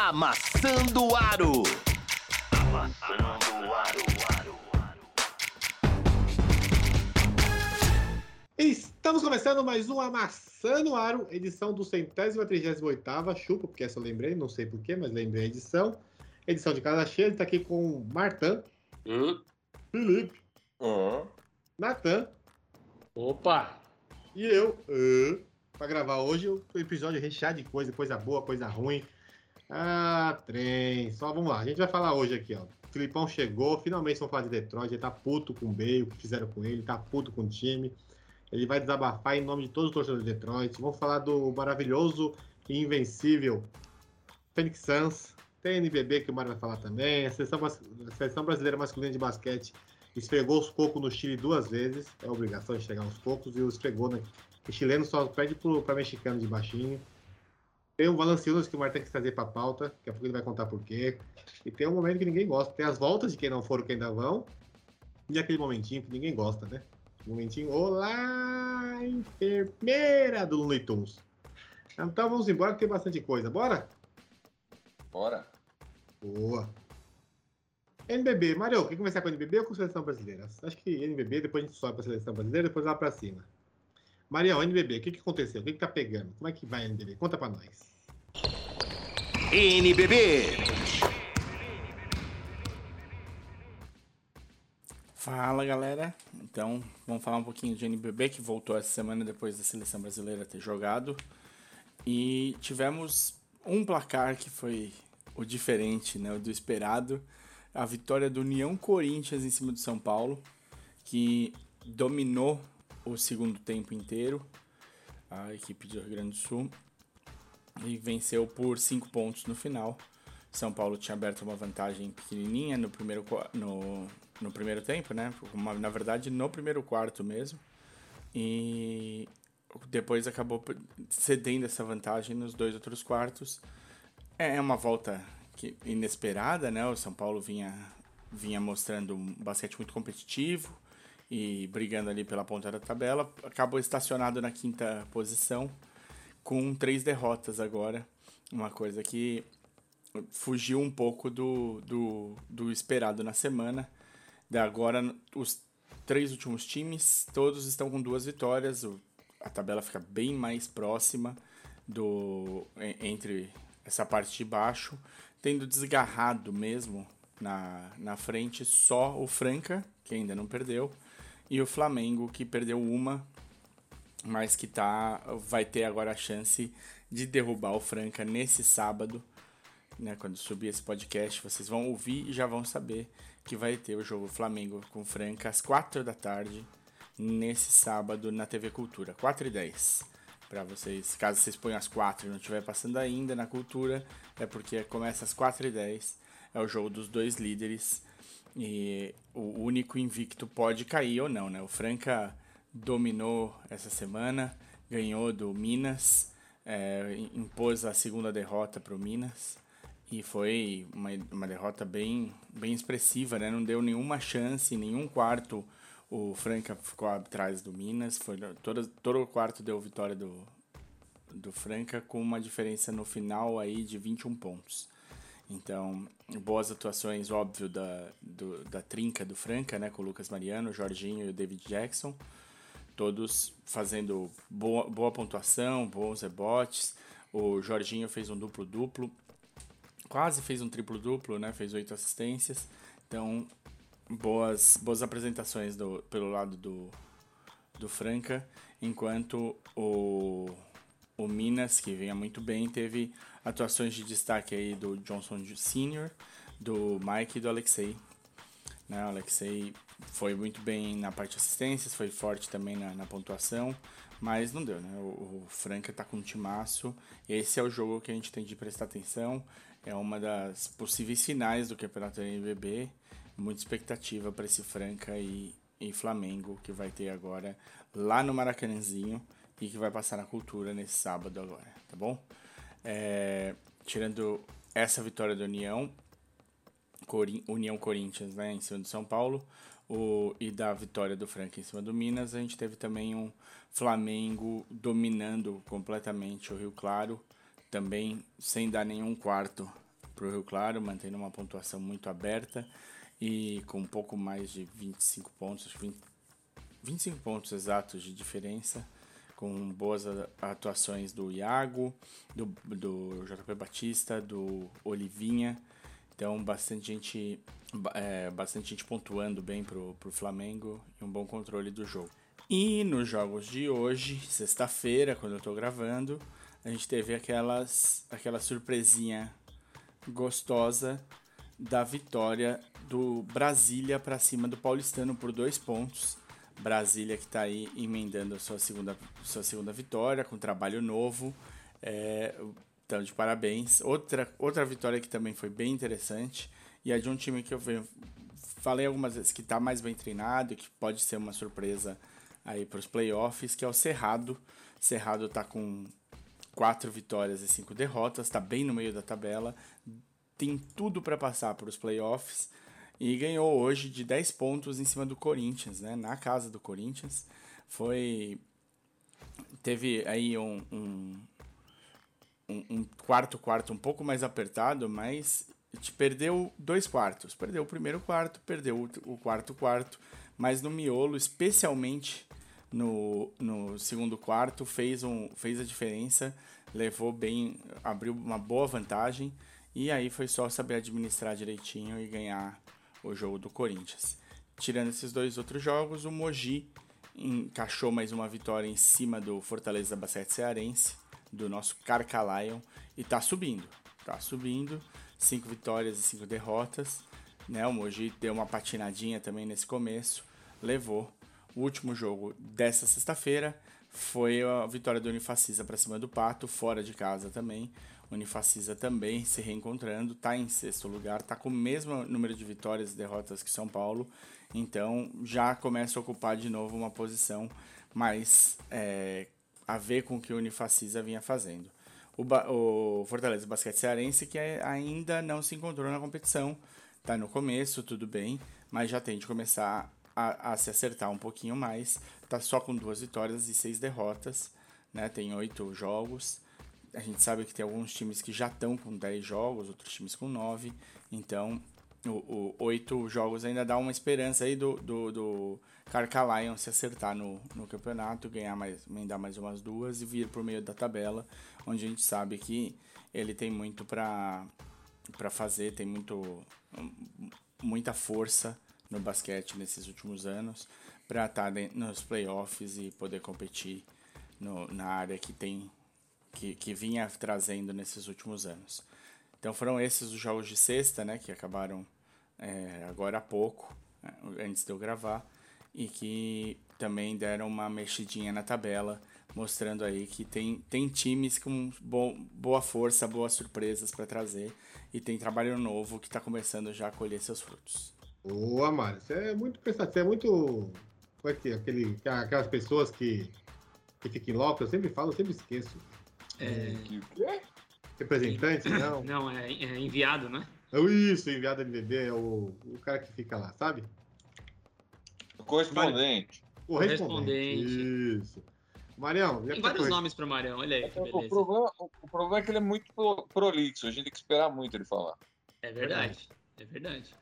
Amassando o Aro. Amassando o Aro. Estamos começando mais um Amassando o Aro, edição do centésima trigésima oitava, chupa, porque essa eu lembrei, não sei porquê, mas lembrei a edição. Edição de casa cheia, ele tá aqui com Martan, Hum? Felipe, Hum? Natan Opa! e eu, uh, pra gravar hoje o episódio recheado de coisa, coisa boa, coisa ruim. Ah, trem. Só vamos lá, a gente vai falar hoje aqui, ó. O Filipão chegou, finalmente vamos falar de Detroit, ele tá puto com o Bale, o que fizeram com ele, tá puto com o time. Ele vai desabafar em nome de todos os torcedores de Detroit. Vamos falar do maravilhoso e invencível Phoenix Suns. Tem NBB que o Mário vai falar também. A seleção, a seleção brasileira masculina de basquete esfregou os cocos no Chile duas vezes. É obrigação de chegar os cocos. E o esfregou, né? O chileno só pede para mexicano de baixinho. Tem o Valanciunas que o Martin quis trazer para pauta. Daqui a pouco ele vai contar por quê. E tem um momento que ninguém gosta. Tem as voltas de quem não foram, que ainda vão. E aquele momentinho que ninguém gosta, né? Momentinho, olá, enfermeira do Looney Tunes. Então vamos embora que tem bastante coisa. Bora? Bora. Boa. NBB, Mário, quer começar com a NBB ou com a seleção brasileira? Acho que NBB, depois a gente sobe para a seleção brasileira, depois lá para cima. Marião, NBB, o que, que aconteceu? O que, que tá pegando? Como é que vai NBB? Conta para nós. NBB. Fala galera, então vamos falar um pouquinho de NBB que voltou essa semana depois da seleção brasileira ter jogado e tivemos um placar que foi o diferente, né, o do esperado, a vitória do União Corinthians em cima do São Paulo, que dominou o segundo tempo inteiro, a equipe do Rio Grande do Sul, e venceu por 5 pontos no final. São Paulo tinha aberto uma vantagem pequenininha no primeiro, no, no primeiro tempo, né? Uma- na verdade, no primeiro quarto mesmo. E depois acabou cedendo essa vantagem nos dois outros quartos. É uma volta que, inesperada, né? O São Paulo vinha, vinha mostrando um basquete muito competitivo e brigando ali pela ponta da tabela. Acabou estacionado na quinta posição com três derrotas agora. Uma coisa que fugiu um pouco do, do, do esperado na semana. Da agora, os três últimos times, todos estão com duas vitórias. O, a tabela fica bem mais próxima do en- entre essa parte de baixo, tendo desgarrado mesmo na, na frente só o Franca, que ainda não perdeu, e o Flamengo, que perdeu uma, mas que tá, vai ter agora a chance de derrubar o Franca nesse sábado. Né, quando subir esse podcast, vocês vão ouvir e já vão saber que vai ter o jogo Flamengo com Franca às 4 da tarde, nesse sábado na TV Cultura, 4 e 10. Para vocês, caso vocês ponham às 4 e não estiver passando ainda na Cultura, é porque começa às 4 e 10. É o jogo dos dois líderes e o único invicto pode cair ou não, né? O Franca dominou essa semana, ganhou do Minas, é, impôs a segunda derrota para o Minas e foi uma, uma derrota bem, bem expressiva, né? Não deu nenhuma chance, nenhum quarto o Franca ficou atrás do Minas, foi todo, todo o quarto deu vitória do, do Franca com uma diferença no final aí de 21 pontos. Então, boas atuações, óbvio, da, do, da trinca do Franca, né? Com o Lucas Mariano, o Jorginho e o David Jackson. Todos fazendo boa, boa pontuação, bons rebotes. O Jorginho fez um duplo-duplo. Quase fez um triplo-duplo, né? Fez oito assistências. Então, boas, boas apresentações do, pelo lado do, do Franca. Enquanto o, o Minas, que vinha muito bem, teve atuações de destaque aí do Johnson Sr., do Mike e do Alexei. Né? O Alexei foi muito bem na parte de assistências, foi forte também na, na pontuação, mas não deu, né? O, o Franca tá com um timaço. Esse é o jogo que a gente tem de prestar atenção. É uma das possíveis finais do Campeonato NBB. Muita expectativa para esse Franca e, e Flamengo que vai ter agora lá no Maracanãzinho e que vai passar na cultura nesse sábado agora, tá bom? É, tirando essa vitória da União, Cori- União Corinthians né, em cima do São Paulo o, e da vitória do Franca em cima do Minas, a gente teve também um Flamengo dominando completamente o Rio Claro, também sem dar nenhum quarto o Rio Claro, mantendo uma pontuação muito aberta e com um pouco mais de 25 pontos, 20, 25 pontos exatos de diferença, com boas atuações do Iago, do, do JP Batista, do Olivinha. Então, bastante gente, é, bastante gente pontuando bem pro, pro Flamengo e um bom controle do jogo. E nos jogos de hoje, sexta-feira, quando eu tô gravando, a gente teve aquelas, aquela surpresinha gostosa da vitória do Brasília para cima do Paulistano por dois pontos. Brasília que está aí emendando sua segunda, sua segunda vitória com trabalho novo. É, então, de parabéns. Outra, outra vitória que também foi bem interessante e é de um time que eu falei algumas vezes que está mais bem treinado, que pode ser uma surpresa aí para os playoffs, que é o Cerrado. Cerrado está com quatro vitórias e cinco derrotas, está bem no meio da tabela, tem tudo para passar para os playoffs e ganhou hoje de 10 pontos em cima do Corinthians, né? Na casa do Corinthians. Foi. Teve aí um, um, um quarto quarto um pouco mais apertado, mas te perdeu dois quartos. Perdeu o primeiro quarto, perdeu o quarto quarto, mas no miolo, especialmente no, no segundo quarto, fez, um, fez a diferença, levou bem, abriu uma boa vantagem. E aí foi só saber administrar direitinho e ganhar o jogo do Corinthians. Tirando esses dois outros jogos, o Mogi encaixou mais uma vitória em cima do Fortaleza Basquete Cearense, do nosso Carca Lion, e tá subindo. Tá subindo, cinco vitórias e cinco derrotas. Né? O Mogi deu uma patinadinha também nesse começo, levou. O último jogo dessa sexta-feira foi a vitória do Unifacisa para cima do Pato, fora de casa também. Unifacisa também se reencontrando, está em sexto lugar, está com o mesmo número de vitórias e derrotas que São Paulo, então já começa a ocupar de novo uma posição mais é, a ver com o que o Unifacisa vinha fazendo. O, o Fortaleza Basquete Cearense que é, ainda não se encontrou na competição, está no começo, tudo bem, mas já tem de começar a, a se acertar um pouquinho mais, está só com duas vitórias e seis derrotas, né? tem oito jogos, a gente sabe que tem alguns times que já estão com 10 jogos, outros times com 9. Então, o, o 8 jogos ainda dá uma esperança aí do, do, do Carca Lion se acertar no, no campeonato, ganhar mais, emendar mais umas duas e vir por meio da tabela, onde a gente sabe que ele tem muito para para fazer, tem muito muita força no basquete nesses últimos anos para estar tá nos playoffs e poder competir no, na área que tem que, que vinha trazendo nesses últimos anos. Então foram esses os jogos de sexta, né, que acabaram é, agora há pouco, né, antes de eu gravar, e que também deram uma mexidinha na tabela, mostrando aí que tem, tem times com bo, boa força, boas surpresas para trazer, e tem trabalho novo que está começando já a colher seus frutos. Boa, Mário, você é muito pensativo, você é muito. Como é que é? Aquele, aquelas pessoas que, que ficam loucas, eu sempre falo, eu sempre esqueço. É... Representante, não? Não, é, é enviado, né? É isso, enviado MDB, é o, o cara que fica lá, sabe? O correspondente. O correspondente. Isso. Marião, Tem vários foi? nomes para Marião, olha aí. O problema, o, problema é que ele é muito prolixo, a gente tem que esperar muito ele falar. É verdade, é verdade.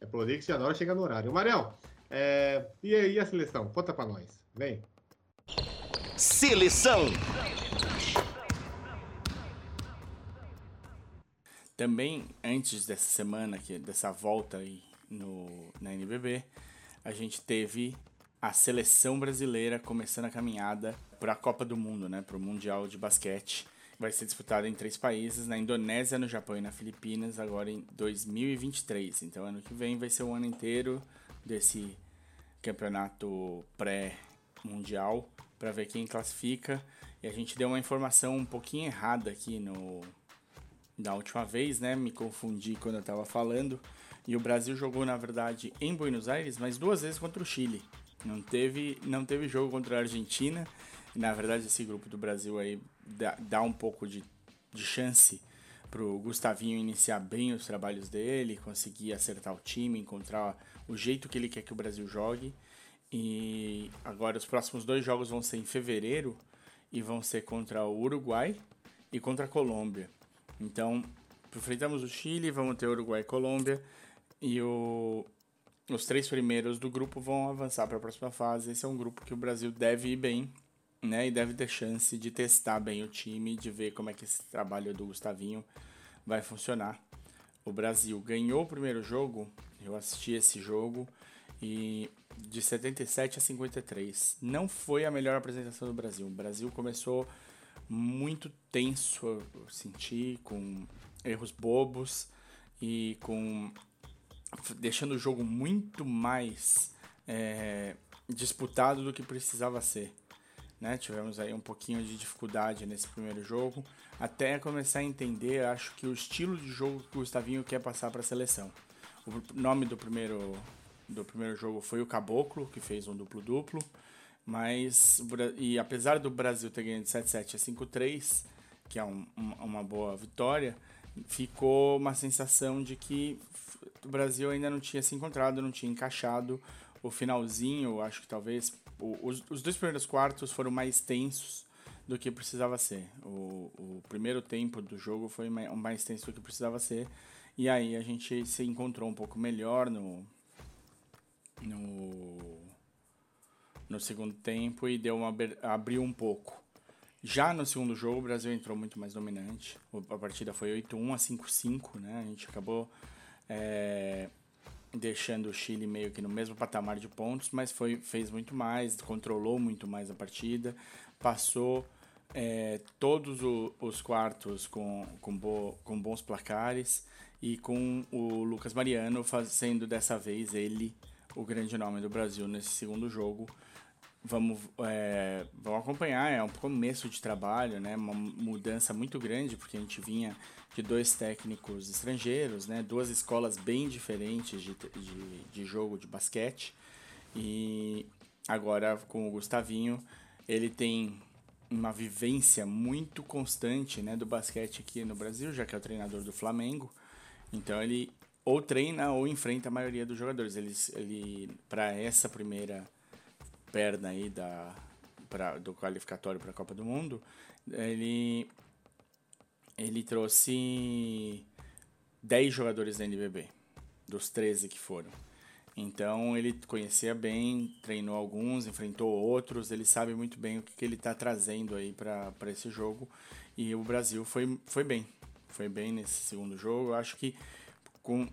É prolixo e adora chegar no horário. Marião, é... e aí a seleção? Conta para nós, vem. Seleção. Também, antes dessa semana, que, dessa volta aí no, na NBB, a gente teve a seleção brasileira começando a caminhada para a Copa do Mundo, né, para o Mundial de Basquete. Vai ser disputada em três países, na Indonésia, no Japão e na Filipinas, agora em 2023. Então, ano que vem vai ser o ano inteiro desse campeonato pré-mundial para ver quem classifica. E a gente deu uma informação um pouquinho errada aqui no, da última vez, né? Me confundi quando eu estava falando. E o Brasil jogou, na verdade, em Buenos Aires, mas duas vezes contra o Chile. Não teve, não teve jogo contra a Argentina. Na verdade, esse grupo do Brasil aí dá, dá um pouco de, de chance pro Gustavinho iniciar bem os trabalhos dele, conseguir acertar o time, encontrar o jeito que ele quer que o Brasil jogue. E agora os próximos dois jogos vão ser em fevereiro e vão ser contra o Uruguai e contra a Colômbia. Então, enfrentamos o Chile, vamos ter Uruguai e Colômbia. E o, os três primeiros do grupo vão avançar para a próxima fase. Esse é um grupo que o Brasil deve ir bem, né? E deve ter chance de testar bem o time, de ver como é que esse trabalho do Gustavinho vai funcionar. O Brasil ganhou o primeiro jogo, eu assisti esse jogo, e de 77 a 53. Não foi a melhor apresentação do Brasil. O Brasil começou muito tenso, eu senti, com erros bobos e com deixando o jogo muito mais é, disputado do que precisava ser. Né? Tivemos aí um pouquinho de dificuldade nesse primeiro jogo, até começar a entender, acho que o estilo de jogo que o Gustavinho quer passar para a seleção. O nome do primeiro, do primeiro jogo foi o Caboclo, que fez um duplo-duplo, mas e apesar do Brasil ter ganho de 7-7 a 5-3, que é um, uma boa vitória, ficou uma sensação de que o Brasil ainda não tinha se encontrado, não tinha encaixado. O finalzinho, acho que talvez. O, os, os dois primeiros quartos foram mais tensos do que precisava ser. O, o primeiro tempo do jogo foi mais, mais tenso do que precisava ser. E aí a gente se encontrou um pouco melhor no. No, no segundo tempo e deu uma, abriu um pouco. Já no segundo jogo, o Brasil entrou muito mais dominante. A partida foi 8-1 a 5-5, né? A gente acabou é, deixando o Chile meio que no mesmo patamar de pontos, mas foi, fez muito mais, controlou muito mais a partida, passou é, todos o, os quartos com, com, bo, com bons placares e com o Lucas Mariano fazendo dessa vez ele o grande nome do Brasil nesse segundo jogo. Vamos, é, vamos acompanhar, é um começo de trabalho, né? uma mudança muito grande, porque a gente vinha de dois técnicos estrangeiros, né? Duas escolas bem diferentes de, de, de jogo de basquete. E agora com o Gustavinho, ele tem uma vivência muito constante, né, do basquete aqui no Brasil, já que é o treinador do Flamengo. Então ele ou treina ou enfrenta a maioria dos jogadores. Ele, ele para essa primeira perna aí da pra, do qualificatório para a Copa do Mundo, ele ele trouxe 10 jogadores da NBB, dos 13 que foram. Então ele conhecia bem, treinou alguns, enfrentou outros, ele sabe muito bem o que, que ele está trazendo aí para esse jogo. E o Brasil foi, foi bem, foi bem nesse segundo jogo. Eu acho que com,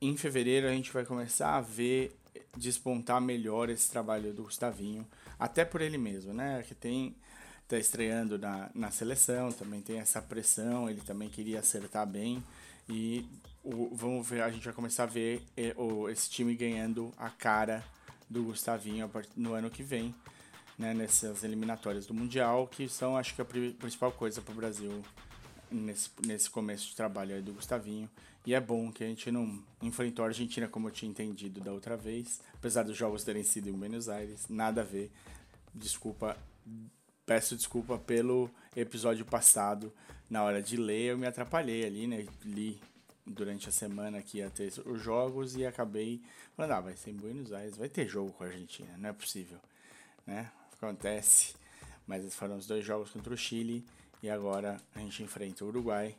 em fevereiro a gente vai começar a ver despontar melhor esse trabalho do Gustavinho, até por ele mesmo, né? Que tem tá estreando na, na seleção, também tem essa pressão, ele também queria acertar bem e o, vamos ver, a gente vai começar a ver é, esse time ganhando a cara do Gustavinho no ano que vem, né, nessas eliminatórias do Mundial, que são, acho que, a principal coisa para o Brasil nesse, nesse começo de trabalho aí do Gustavinho. E é bom que a gente não enfrentou a Argentina como eu tinha entendido da outra vez, apesar dos jogos terem sido em Buenos Aires, nada a ver. Desculpa peço desculpa pelo episódio passado. Na hora de ler, eu me atrapalhei ali, né? Li durante a semana que ia ter os jogos e acabei falando, ah, vai ser em Buenos Aires, vai ter jogo com a Argentina, não é possível, né? Acontece. Mas foram os dois jogos contra o Chile e agora a gente enfrenta o Uruguai,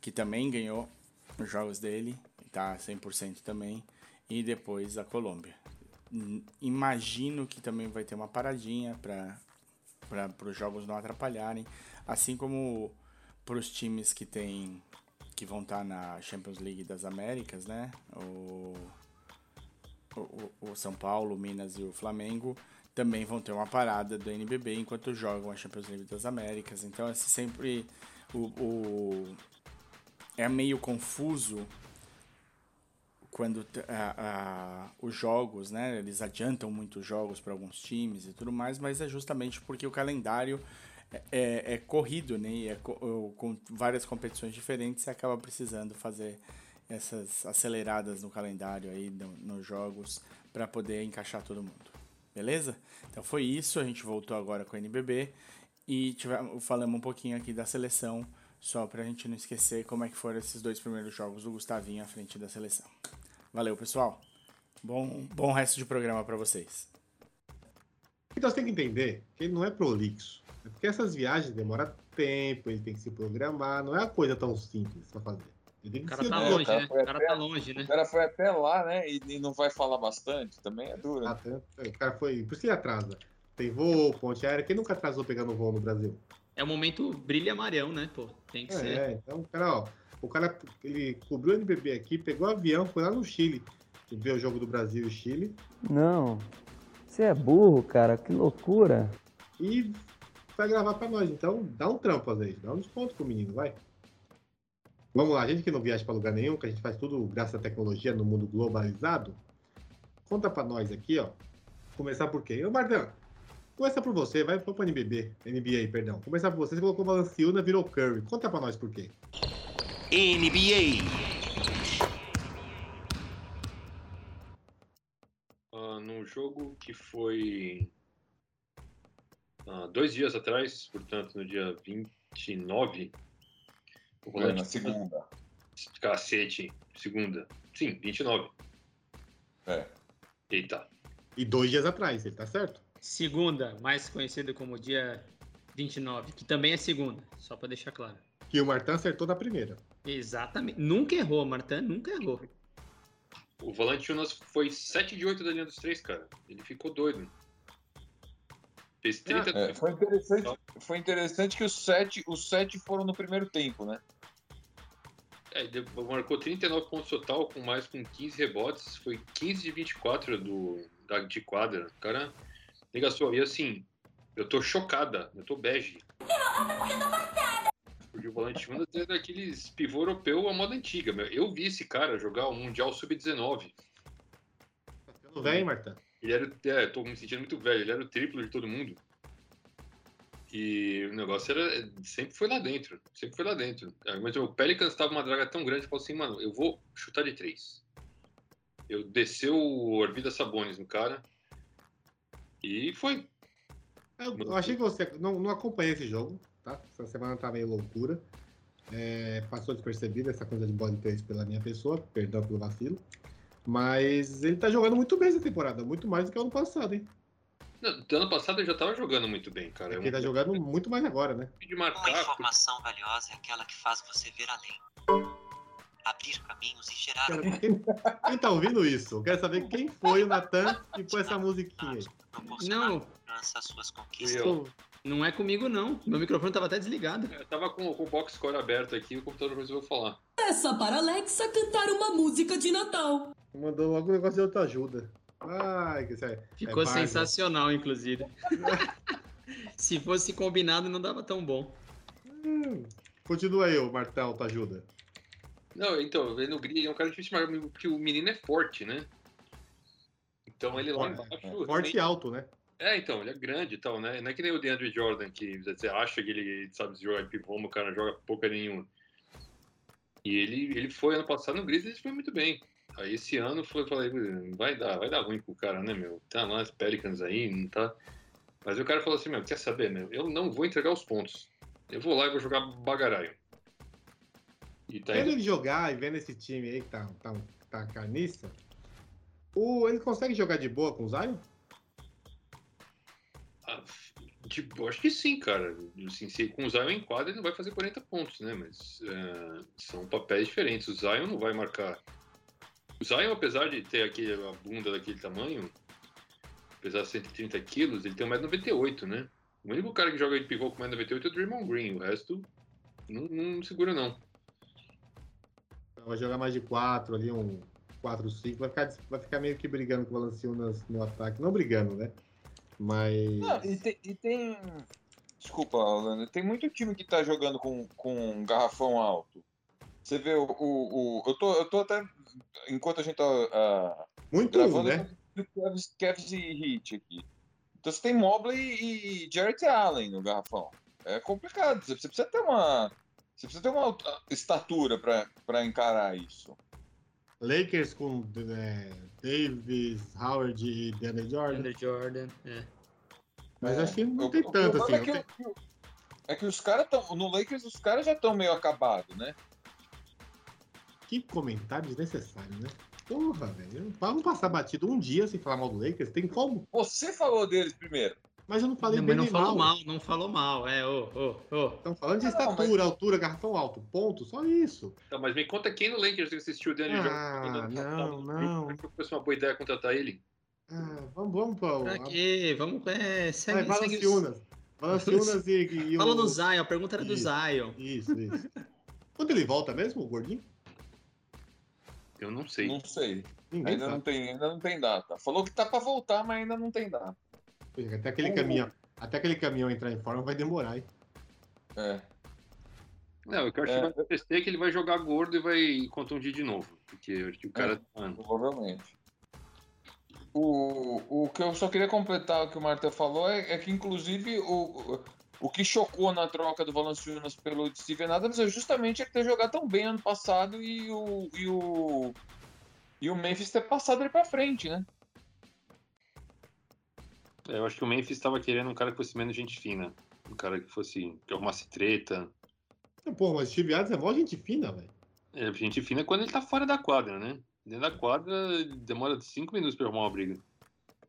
que também ganhou os jogos dele, tá 100% também, e depois a Colômbia. Imagino que também vai ter uma paradinha para os jogos não atrapalharem, assim como para os times que tem que vão estar tá na Champions League das Américas, né? O, o, o, São Paulo, Minas e o Flamengo também vão ter uma parada do NBB enquanto jogam a Champions League das Américas. Então, esse sempre o, o é meio confuso quando a, a, os jogos, né, eles adiantam muitos jogos para alguns times e tudo mais, mas é justamente porque o calendário é, é, é corrido, né, é com várias competições diferentes, você acaba precisando fazer essas aceleradas no calendário aí, no, nos jogos, para poder encaixar todo mundo. Beleza? Então foi isso, a gente voltou agora com o NBB e tivemos, falamos um pouquinho aqui da seleção, só para a gente não esquecer como é que foram esses dois primeiros jogos do Gustavinho à frente da seleção. Valeu, pessoal. Bom, bom resto de programa para vocês. Então você tem que entender que ele não é prolixo. Porque essas viagens demoram tempo, ele tem que se programar, não é uma coisa tão simples para fazer. O cara tá É, o longe, né? O cara até- tá longe, né? O cara foi até lá, né? E, e não vai falar bastante, também é duro. Ah, tanto- O cara foi. Por isso que ele atrasa. Tem voo, ponte aérea. Quem nunca atrasou pegando voo no Brasil? É o momento brilha amarão, né, pô? Tem que ser. É, então cara, ó. O cara, ele cobriu o NBB aqui, pegou o avião, foi lá no Chile. Ver o jogo do Brasil e Chile. Não. Você é burro, cara. Que loucura. E vai gravar pra nós. Então, dá um trampo às vezes. Dá um desconto pro menino, vai. Vamos lá, a gente que não viaja pra lugar nenhum, que a gente faz tudo graças à tecnologia no mundo globalizado. Conta pra nós aqui, ó. Começar por quê? Ô, Martão, começa por você, vai pro NBB, NBA, perdão. Começar por você, você colocou Valanciuna, virou Curry. Conta pra nós por quê. NBA. ah, num jogo que foi ah, dois dias atrás, portanto, no dia 29. O É, segunda. Cacete, segunda. Sim, 29. É. Eita. E dois dias atrás, ele tá certo? Segunda, mais conhecido como dia 29, que também é segunda, só pra deixar claro. Que o Martão acertou na primeira. Exatamente. Nunca errou, Martin, nunca errou. O Valanciunas foi 7 de 8 da linha dos três, cara. Ele ficou doido. Fez 30. É, foi, interessante, foi interessante que os sete, os sete foram no primeiro tempo, né? É, ele marcou 39 pontos total, com mais com 15 rebotes. Foi 15 de 24 do, da, de quadra. O cara negaçou. E assim, eu tô chocada. Eu tô bege. Porque o Valanciunas é daqueles pivô europeu à moda antiga. meu. Eu vi esse cara jogar o Mundial Sub-19. Tá ficando velho, Martão? Ele era. É, tô me sentindo muito velho. Ele era o triplo de todo mundo. E o negócio era. Sempre foi lá dentro. Sempre foi lá dentro. Mas o Pelicans tava uma draga tão grande falou assim, mano, eu vou chutar de três. Eu desceu o Orvida Sabonis no cara. E foi. Eu, eu achei que você. Não, não acompanhei esse jogo, tá? Essa semana tá meio loucura. É, passou despercebida essa coisa de body trade pela minha pessoa, perdão pelo vacilo. Mas ele tá jogando muito bem essa temporada, muito mais do que o ano passado, hein? Não, do ano passado ele já tava jogando muito bem, cara. É ele tá jogando muito mais agora, né? de Uma marcar. informação valiosa é aquela que faz você ver além. Abrir caminhos e gerar Quero- Quem, quem tá ouvindo isso? Eu quero saber quem foi o Natan que pôs essa musiquinha Não, suas Fui conquistas. eu. não é comigo, não. Meu microfone tava até desligado. Eu tava com, com o box score aberto aqui e o computador resolveu falar. Peça para Alexa cantar uma música de Natal. Mandou logo um negócio de autoajuda. Ai, que sério. Ficou É sensacional, inclusive. Se fosse combinado, não dava tão bom. Hum, Continua aí, ô Martão, autoajuda. Não, então, ele no grid é um cara difícil, mas porque o menino é forte, né? Então ele lá Forte, embaixo. Forte e alto, né? É, então, ele é grande e tal, né? Não é que nem o DeAndre Jordan, que você acha que ele sabe jogar pivô, mas o cara joga pouca nenhuma. E ele, ele foi ano passado no Grizzlies e foi muito bem. Aí esse ano foi, falei, vai dar, vai dar ruim pro cara, né, meu? Tá lá as Pelicans aí, não tá. Mas o cara falou assim, meu, quer saber, meu? Eu não vou entregar os pontos. Eu vou lá e vou jogar bagaraio. E tá Vendo ele jogar e vendo esse time aí que tá, tá, tá carniça, o, ele consegue jogar de boa com o Zion? Ah, tipo, acho que sim, cara. Assim, se com o Zion em quadra, ele não vai fazer 40 pontos, né? Mas é, são papéis diferentes. O Zion não vai marcar. O Zion, apesar de ter aquele, a bunda daquele tamanho, apesar de 130 quilos, ele tem 1,98m, né? O único cara que joga de pivô com 1,98m é o Draymond Green. O resto não, não segura, não. Vai jogar mais de 4 ali, um 4-5. Vai ficar, vai ficar meio que brigando com o Valanciunas no ataque. Não brigando, né? Mas. Não, e tem, e tem- Desculpa, Orlando. Tem muito time que tá jogando com, com um garrafão alto. Você vê o. o, o- eu, tô, eu tô até. Enquanto a gente tá ah, Muito gravando, né? eu Cavs, Cavs e Heat aqui. Então você tem Mobley e Jarrett Allen no garrafão. É complicado. Você precisa ter uma. Você precisa ter uma estatura pra, pra encarar isso. Lakers com é, Davis, Howard e Deandre Jordan. Andrew Jordan. É. Mas acho que não O- tem tanto assim. É tem- que, o- é que os caras estão. No Lakers, os caras já estão meio acabados, né? Que comentário desnecessário, né? Porra, velho. Vamos passar batido um dia sem falar mal do Lakers? Tem como? Você falou deles primeiro. Mas eu não falei Não, bem mas não falou mal. mal, não falou mal. É, ô, ô, ô. Estão falando de Não, mas- estatura, altura, garrafão alto. Ponto, só isso. Então, mas me conta quem no Lakers que assistiu o Daniel Ah, não, não. Acho que fosse uma boa ideia contratar ele. Ah, vamos, vamos para o. Pra quê? Vamos, é, Vai, segue, segue Valanciunas. Valanciunas e, e Fala o... no Zion, a pergunta era do Isso. Zion. Isso, isso. Quando ele volta mesmo, o gordinho? Eu não sei. Não sei. Ninguém Ainda não, sabe. tem, ainda não tem data. Falou que tá pra voltar, mas ainda não tem data. Até aquele caminhão, até aquele caminhão entrar em forma vai demorar, hein? É. Não, o que eu acho É. que vai acontecer é que ele vai jogar gordo e vai contundir de novo. Porque eu acho que o cara. É. Mano, Provavelmente. O, o que eu só queria completar o que o Marta falou é, é que, inclusive, o, o que chocou na troca do Valanciunas pelo Steven Adams é justamente ele ter jogado tão bem ano passado e o, e o, e o Memphis ter passado ele pra frente, né? eu acho que o Memphis estava querendo um cara que fosse menos gente fina. Um cara que fosse. que arrumasse treta. Pô, mas o Steve Adams é mó gente fina, velho. É, gente fina quando ele tá fora da quadra, né? Dentro da quadra demora cinco minutos pra arrumar uma briga.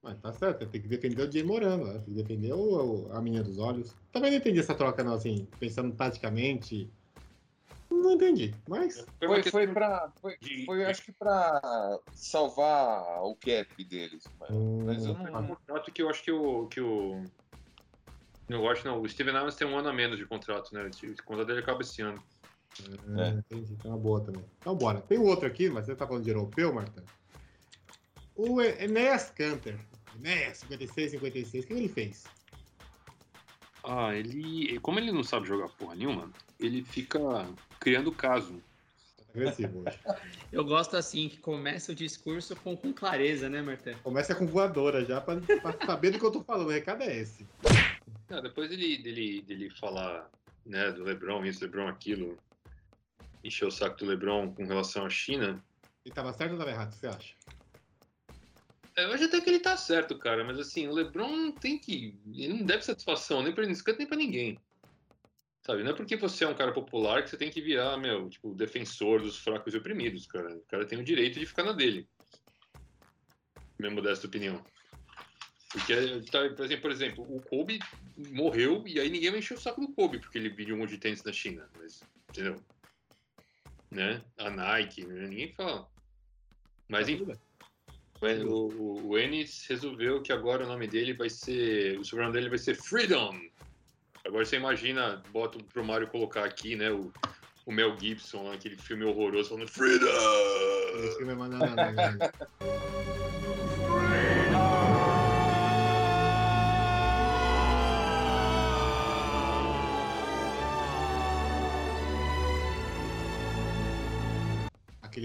Mas tá certo, tem que defender o Jay Morano, né? tem que defender o, o- a minha dos olhos. Também não entendi essa troca, não, assim, pensando taticamente. Não entendi, mas. Foi, foi pra. Foi, de- foi, acho que pra salvar o cap deles. Mas, mas eu Hum, É um não. contrato que eu acho que o. Que o... Eu acho não, o Steven Adams tem um ano a menos de contrato, né? O contrato dele acaba esse ano. É, É. entendi, tá uma boa também. Então bora. Tem outro aqui, mas você tá falando de europeu, Marta? O Enéas Canter. Enéas, 56, 56. O que ele fez? Ah, ele. Como ele não sabe jogar porra nenhuma, ele fica criando caso. Agressivo hoje. Eu gosto assim, que começa o discurso com, com clareza, né, Marta? Começa com voadora já, pra, pra saber do que eu tô falando. O recado é esse. Não, depois dele, dele, dele falar né, do Lebron, isso, Lebron, aquilo, encher o saco do Lebron com relação à China, Ele tava certo ou tava errado, o que você acha? Eu acho até que ele tá certo, cara, mas assim, o Lebron não tem que. Ele não deve satisfação nem pra Niscante nem pra ninguém. Sabe? Não é porque você é um cara popular que você tem que virar, meu, tipo, defensor dos fracos e oprimidos, cara. O cara tem o direito de ficar na dele. Minha modesta opinião. Porque, tá, por exemplo, por exemplo, o Kobe morreu e aí ninguém vai encher o saco do Kobe porque ele vendia um monte de tênis na China. Mas, entendeu? Né? A Nike, né? ninguém fala. Mas, Tá enfim. O, o, Ennis resolveu que agora o nome dele vai ser. O sobrenome dele vai ser Freedom. Agora você imagina, bota pro Mário colocar aqui, né? O, o Mel Gibson, aquele filme horroroso, falando Freedom! Esse filme é mandar nada,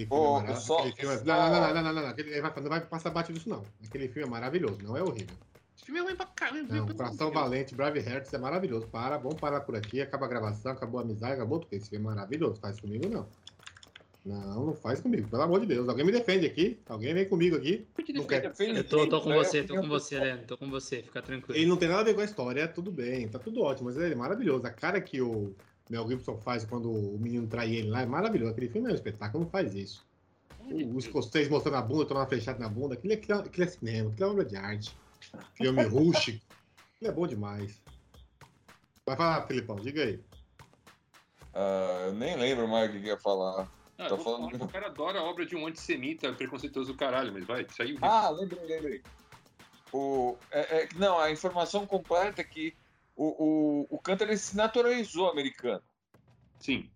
Aquele filme Ô, é maravilhoso. só- Aquele filme é... Não, não, não, não, não, não, não. Aquele... ele vai- Não vai passar batido disso, não. Aquele filme é maravilhoso, não é horrível. Esse filme é ruim pra caramba. Não, Coração Valente, Brave Hearts é maravilhoso. Para, vamos parar por aqui. Acaba a gravação, acabou a amizade, acabou tudo. Esse filme é maravilhoso. Faz comigo, não. Não, não faz comigo. Pelo amor de Deus. Alguém me defende aqui. Alguém vem comigo aqui. Não quer. Eu tô, tô com É, você, eu tô com você, Leandro. Tô com você, fica tranquilo. Ele não tem nada a ver com a história, tudo bem, tá tudo ótimo, mas ele é maravilhoso. A cara que o Mel Gibson faz quando o menino trai ele lá é maravilhoso. Aquele filme é um espetáculo, não faz isso. O, o escocês mostrando a bunda, tomando uma flechada na bunda, aquilo é, aquilo é- é cinema, aquilo é obra de arte. Homem rústico, aquilo é bom demais. Vai falar, Filipão, diga aí. Ah, eu nem lembro mais o que ia falar. Ah, Tá falando- falar O cara adora a obra de um antissemita preconceituoso do caralho, mas vai, saiu. Ah, lembrei, lembrei. O, é, é, não, a informação completa é que o, o, o Cantor ele se naturalizou americano. Sim.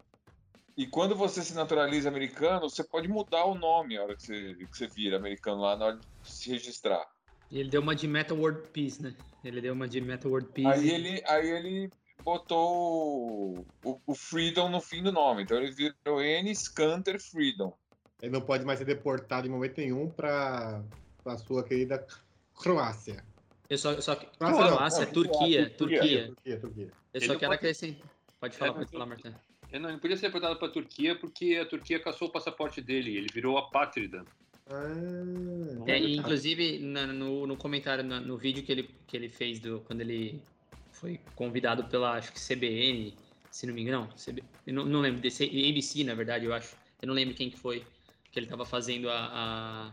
E quando você se naturaliza americano, você pode mudar o nome na hora que você, que você vira americano lá, na hora de se registrar. E ele deu uma de Metal World Peace, né? Ele deu uma de Metal World Peace. Aí ele, aí ele botou o, o Freedom no fim do nome. Então ele virou N Scanter Freedom. Ele não pode mais ser deportado em momento nenhum pra, pra sua querida Croácia. Eu só, só que. Croácia não, Croácia, não, Turquia, Turquia, Turquia. Turquia, Turquia. Eu só não quero acrescentar. Pode falar, É, pode falar, eu- Marta. Ele não ele podia ser deportado pra Turquia porque a Turquia caçou o passaporte dele, ele virou apátrida. Ah, É, inclusive, na- no, no comentário, na- no vídeo que ele, que ele fez do, quando ele foi convidado pela, acho que CBN, se não me engano, CB, eu não, não lembro, DC, ABC, na verdade, eu acho. Eu não lembro quem que foi, que ele tava fazendo a, a-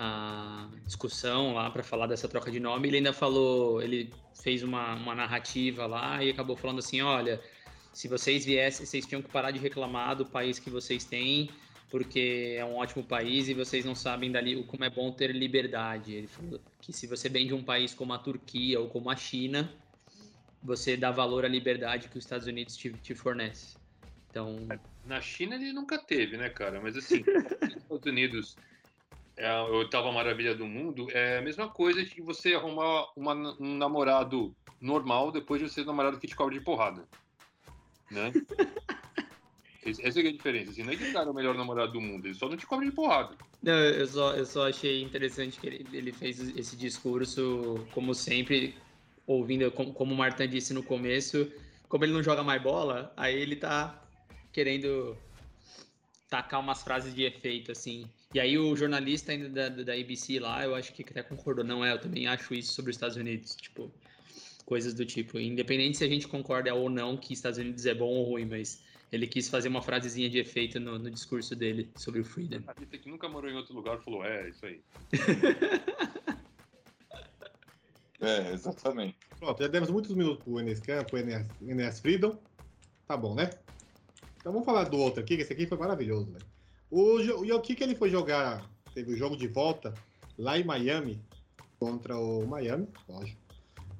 a discussão lá para falar dessa troca de nome. Ele ainda falou, ele fez uma, uma narrativa lá e acabou falando assim: olha, se vocês viessem, vocês tinham que parar de reclamar do país que vocês têm, porque é um ótimo país e vocês não sabem dali como é bom ter liberdade. Ele falou que se você vem de um país como a Turquia ou como a China, você dá valor à liberdade que os Estados Unidos te, te fornece. Então, Na China ele nunca teve, né, cara? Mas assim, nos Estados Unidos é a oitava maravilha do mundo, é a mesma coisa que você arrumar uma- um namorado normal depois de você ter um namorado que te cobra de porrada. Né? Essa é é a diferença. Assim, não é que o cara é o melhor namorado do mundo, ele só não te cobra de porrada. Não, eu só, eu só achei interessante que ele, ele fez esse discurso, como sempre, ouvindo, como, como o Martin disse no começo, como ele não joga mais bola, aí ele tá querendo tacar umas frases de efeito, assim. E aí o jornalista ainda da, da ABC lá, eu acho que até concordou, não é, eu também acho isso sobre os Estados Unidos, tipo, coisas do tipo, independente se a gente concorda ou não que Estados Unidos é bom ou ruim, mas ele quis fazer uma frasezinha de efeito no, no discurso dele sobre o Freedom. A gente que nunca morou em outro lugar falou, é, isso aí. É, exatamente. Pronto, já demos muitos minutos pro Enes Campo, Enes, Enes Freedom. Tá bom, né? Então vamos falar do outro aqui, que esse aqui foi maravilhoso, velho. O, jo- o que que ele foi jogar, teve o jogo de volta lá em Miami, contra o Miami, lógico.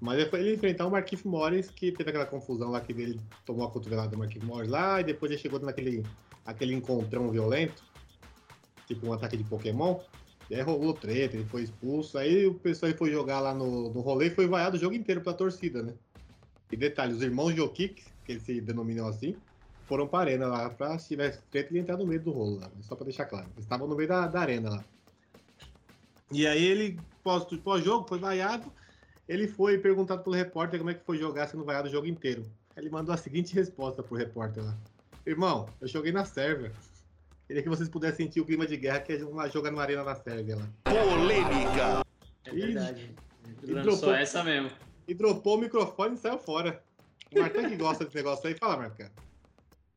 Mas ele foi enfrentar o Marquinhos Morris, que teve aquela confusão lá que ele tomou a cotovelada do Marquinhos Morris lá, e depois ele chegou naquele aquele encontrão violento, tipo um ataque de Pokémon. E aí rolou treta, ele foi expulso. Aí o pessoal foi jogar lá no, no rolê e foi vaiado o jogo inteiro pela torcida, né? E detalhe, os irmãos Jokic, que eles se denominam assim, foram pra arena lá pra se tivesse treta ele entrar no meio do rolo lá, só pra deixar claro. Eles estavam no meio da, da arena lá. E aí ele, pós- pós-jogo, foi vaiado. Ele foi perguntado pelo repórter como é que foi jogar sendo vaiado o jogo inteiro. Aí Ele mandou a seguinte resposta pro repórter lá. Irmão, eu joguei na Sérvia. Queria que vocês pudessem sentir o clima de guerra que é uma- jogar numa arena na Sérvia lá. Polêmica. É verdade. e Lançou dropou- essa mesmo. E dropou o microfone e saiu fora. O Marcão que gosta desse negócio aí, fala, Marcão.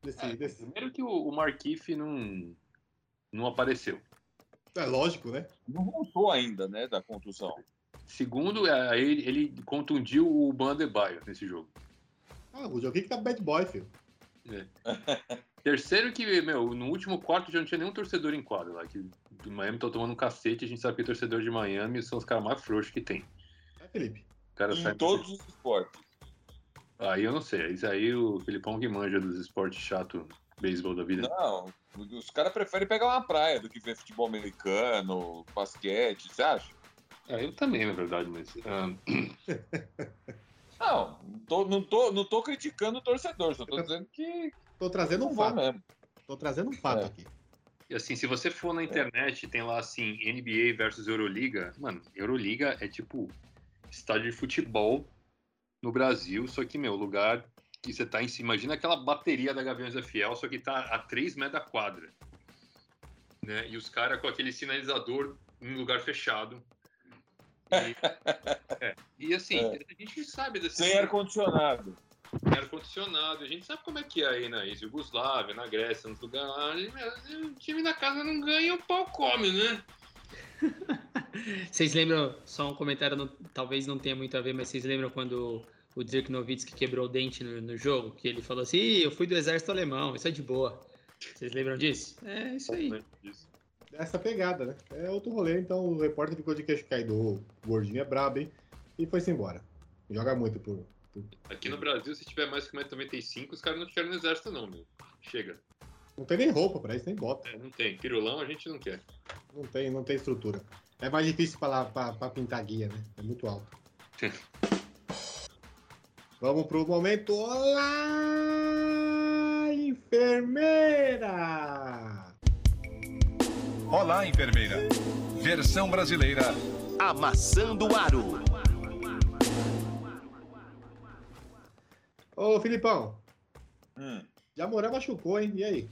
Desse, É, desse... Primeiro que o, o Markif não, não apareceu. É lógico, né? Não voltou ainda, né, da contusão. Segundo, é, ele, ele contundiu o Bandebaio nesse jogo. Ah, o joguinho que tá bad boy, filho. Terceiro que, meu, no último quarto já não tinha nenhum torcedor em quadro lá. Que o Miami tá tomando um cacete, a gente sabe que torcedor de Miami são os caras mais frouxos que tem. É, Felipe. Cara Em todos os esportes. Aí eu não sei. Isso aí o Filipão que manja dos esportes chato, beisebol da vida. Não, os caras preferem pegar uma praia do que ver futebol americano, basquete, você acha? É, eu também, na verdade, mas. Não, não tô, não tô, não tô criticando o torcedor, só tô dizendo que Tô trazendo um vai fato. mesmo. Tô trazendo um fato É. aqui. E assim, se você for na internet, tem lá assim, NBA versus Euroliga. Mano, Euroliga é tipo estádio de futebol no Brasil, só que, meu, lugar que você tá em cima. Imagina aquela bateria da Gaviões da Fiel, só que tá a 3 metros da quadra. Né? E os caras com aquele sinalizador em lugar fechado. E, é, e assim, É. a gente sabe desse Sem ar-condicionado. ar-condicionado. A gente sabe como é que é aí na Yugoslávia, na Grécia, nos lugares. O time da casa não ganha, o pau come, né? Vocês lembram, só um comentário, não- talvez não tenha muito a ver, mas vocês lembram quando o Dirk Nowitzki quebrou o dente no, no jogo? Que ele falou assim, Ih, eu fui do exército alemão, isso é de boa. Vocês lembram disso? É isso aí. Isso. Essa pegada, né? É outro rolê, então o repórter ficou de queixo caído. O gordinho é brabo, hein? E foi-se embora. Joga muito por. por- Aqui no Brasil, se tiver mais que 1,95m, os caras não te querem no exército, não, meu. Chega. Não tem nem roupa pra isso, nem bota. É, não tem. Pirulão a gente não quer. Não tem, não tem estrutura. É mais difícil pra pintar guia, né? É muito alto. Vamos pro momento. Olá, enfermeira! Olá, enfermeira. Versão brasileira. Amassando o aro. Ô, Filipão, Hum. já Morar machucou, hein? E aí?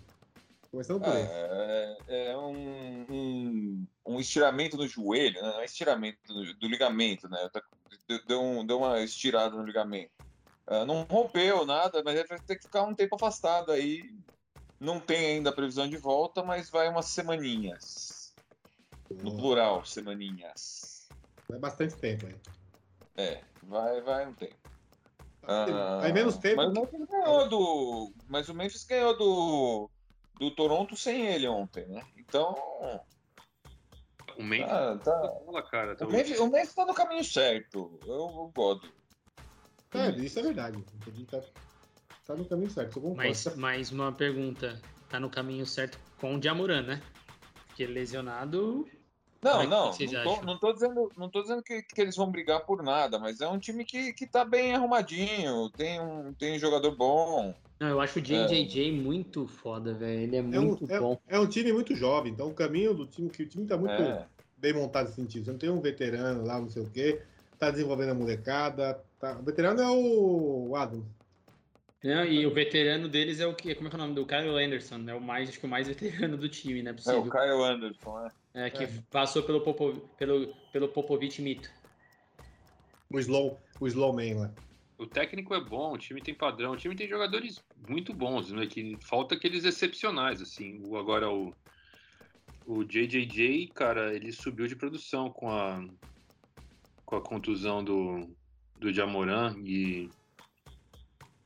Começando por esse. É, é um, um, um estiramento no joelho, né? Não é estiramento do, do ligamento, né? Tá- Deu, um- deu uma estirada no ligamento. Ah, não rompeu nada, mas ele vai ter que ficar um tempo afastado aí. Não tem ainda a previsão de volta, mas vai umas semaninhas. No plural, semaninhas. É bastante tempo aí. É, vai, vai um tempo. Ah, Aí menos tempo. Mas Memphis ganhou do. Mas o Memphis ganhou do. Do Toronto sem ele ontem, né? Então. O Memphis Tá, tá. bola, cara. Tá O Memphis, o Memphis tá no caminho certo. Eu, eu gosto. É, isso é verdade. Ele Tá, tá no caminho certo, eu concordo. Mas mais uma pergunta. Tá no caminho certo com o Jamoran, né? Porque lesionado. Não, é não, não tô, não tô dizendo, não tô dizendo que, que eles vão brigar por nada, mas é um time que, que tá bem arrumadinho, tem um, tem um jogador bom. Não, eu acho o JJJ muito foda, velho. Ele é É um, muito bom. é, é um time muito jovem, então o caminho do time, que o time tá muito É. bem montado nesse sentido. Você não tem um veterano lá, não sei o quê, tá desenvolvendo a molecada. Tá... O veterano é o Adam. Não, e o veterano deles é o que? Como é que é o nome do Kyle Anderson? É o mais, acho que o mais veterano do time, né? É o Kyle Anderson, né? É, que É. passou pelo, Popo, pelo, pelo Popovich mito. O Slow, o Slow Man lá. O técnico é bom, o time tem padrão, o time tem jogadores muito bons, né? Que falta aqueles excepcionais, assim. O, agora o, o JJJ, cara, ele subiu de produção com a com a contusão do do Jamoran e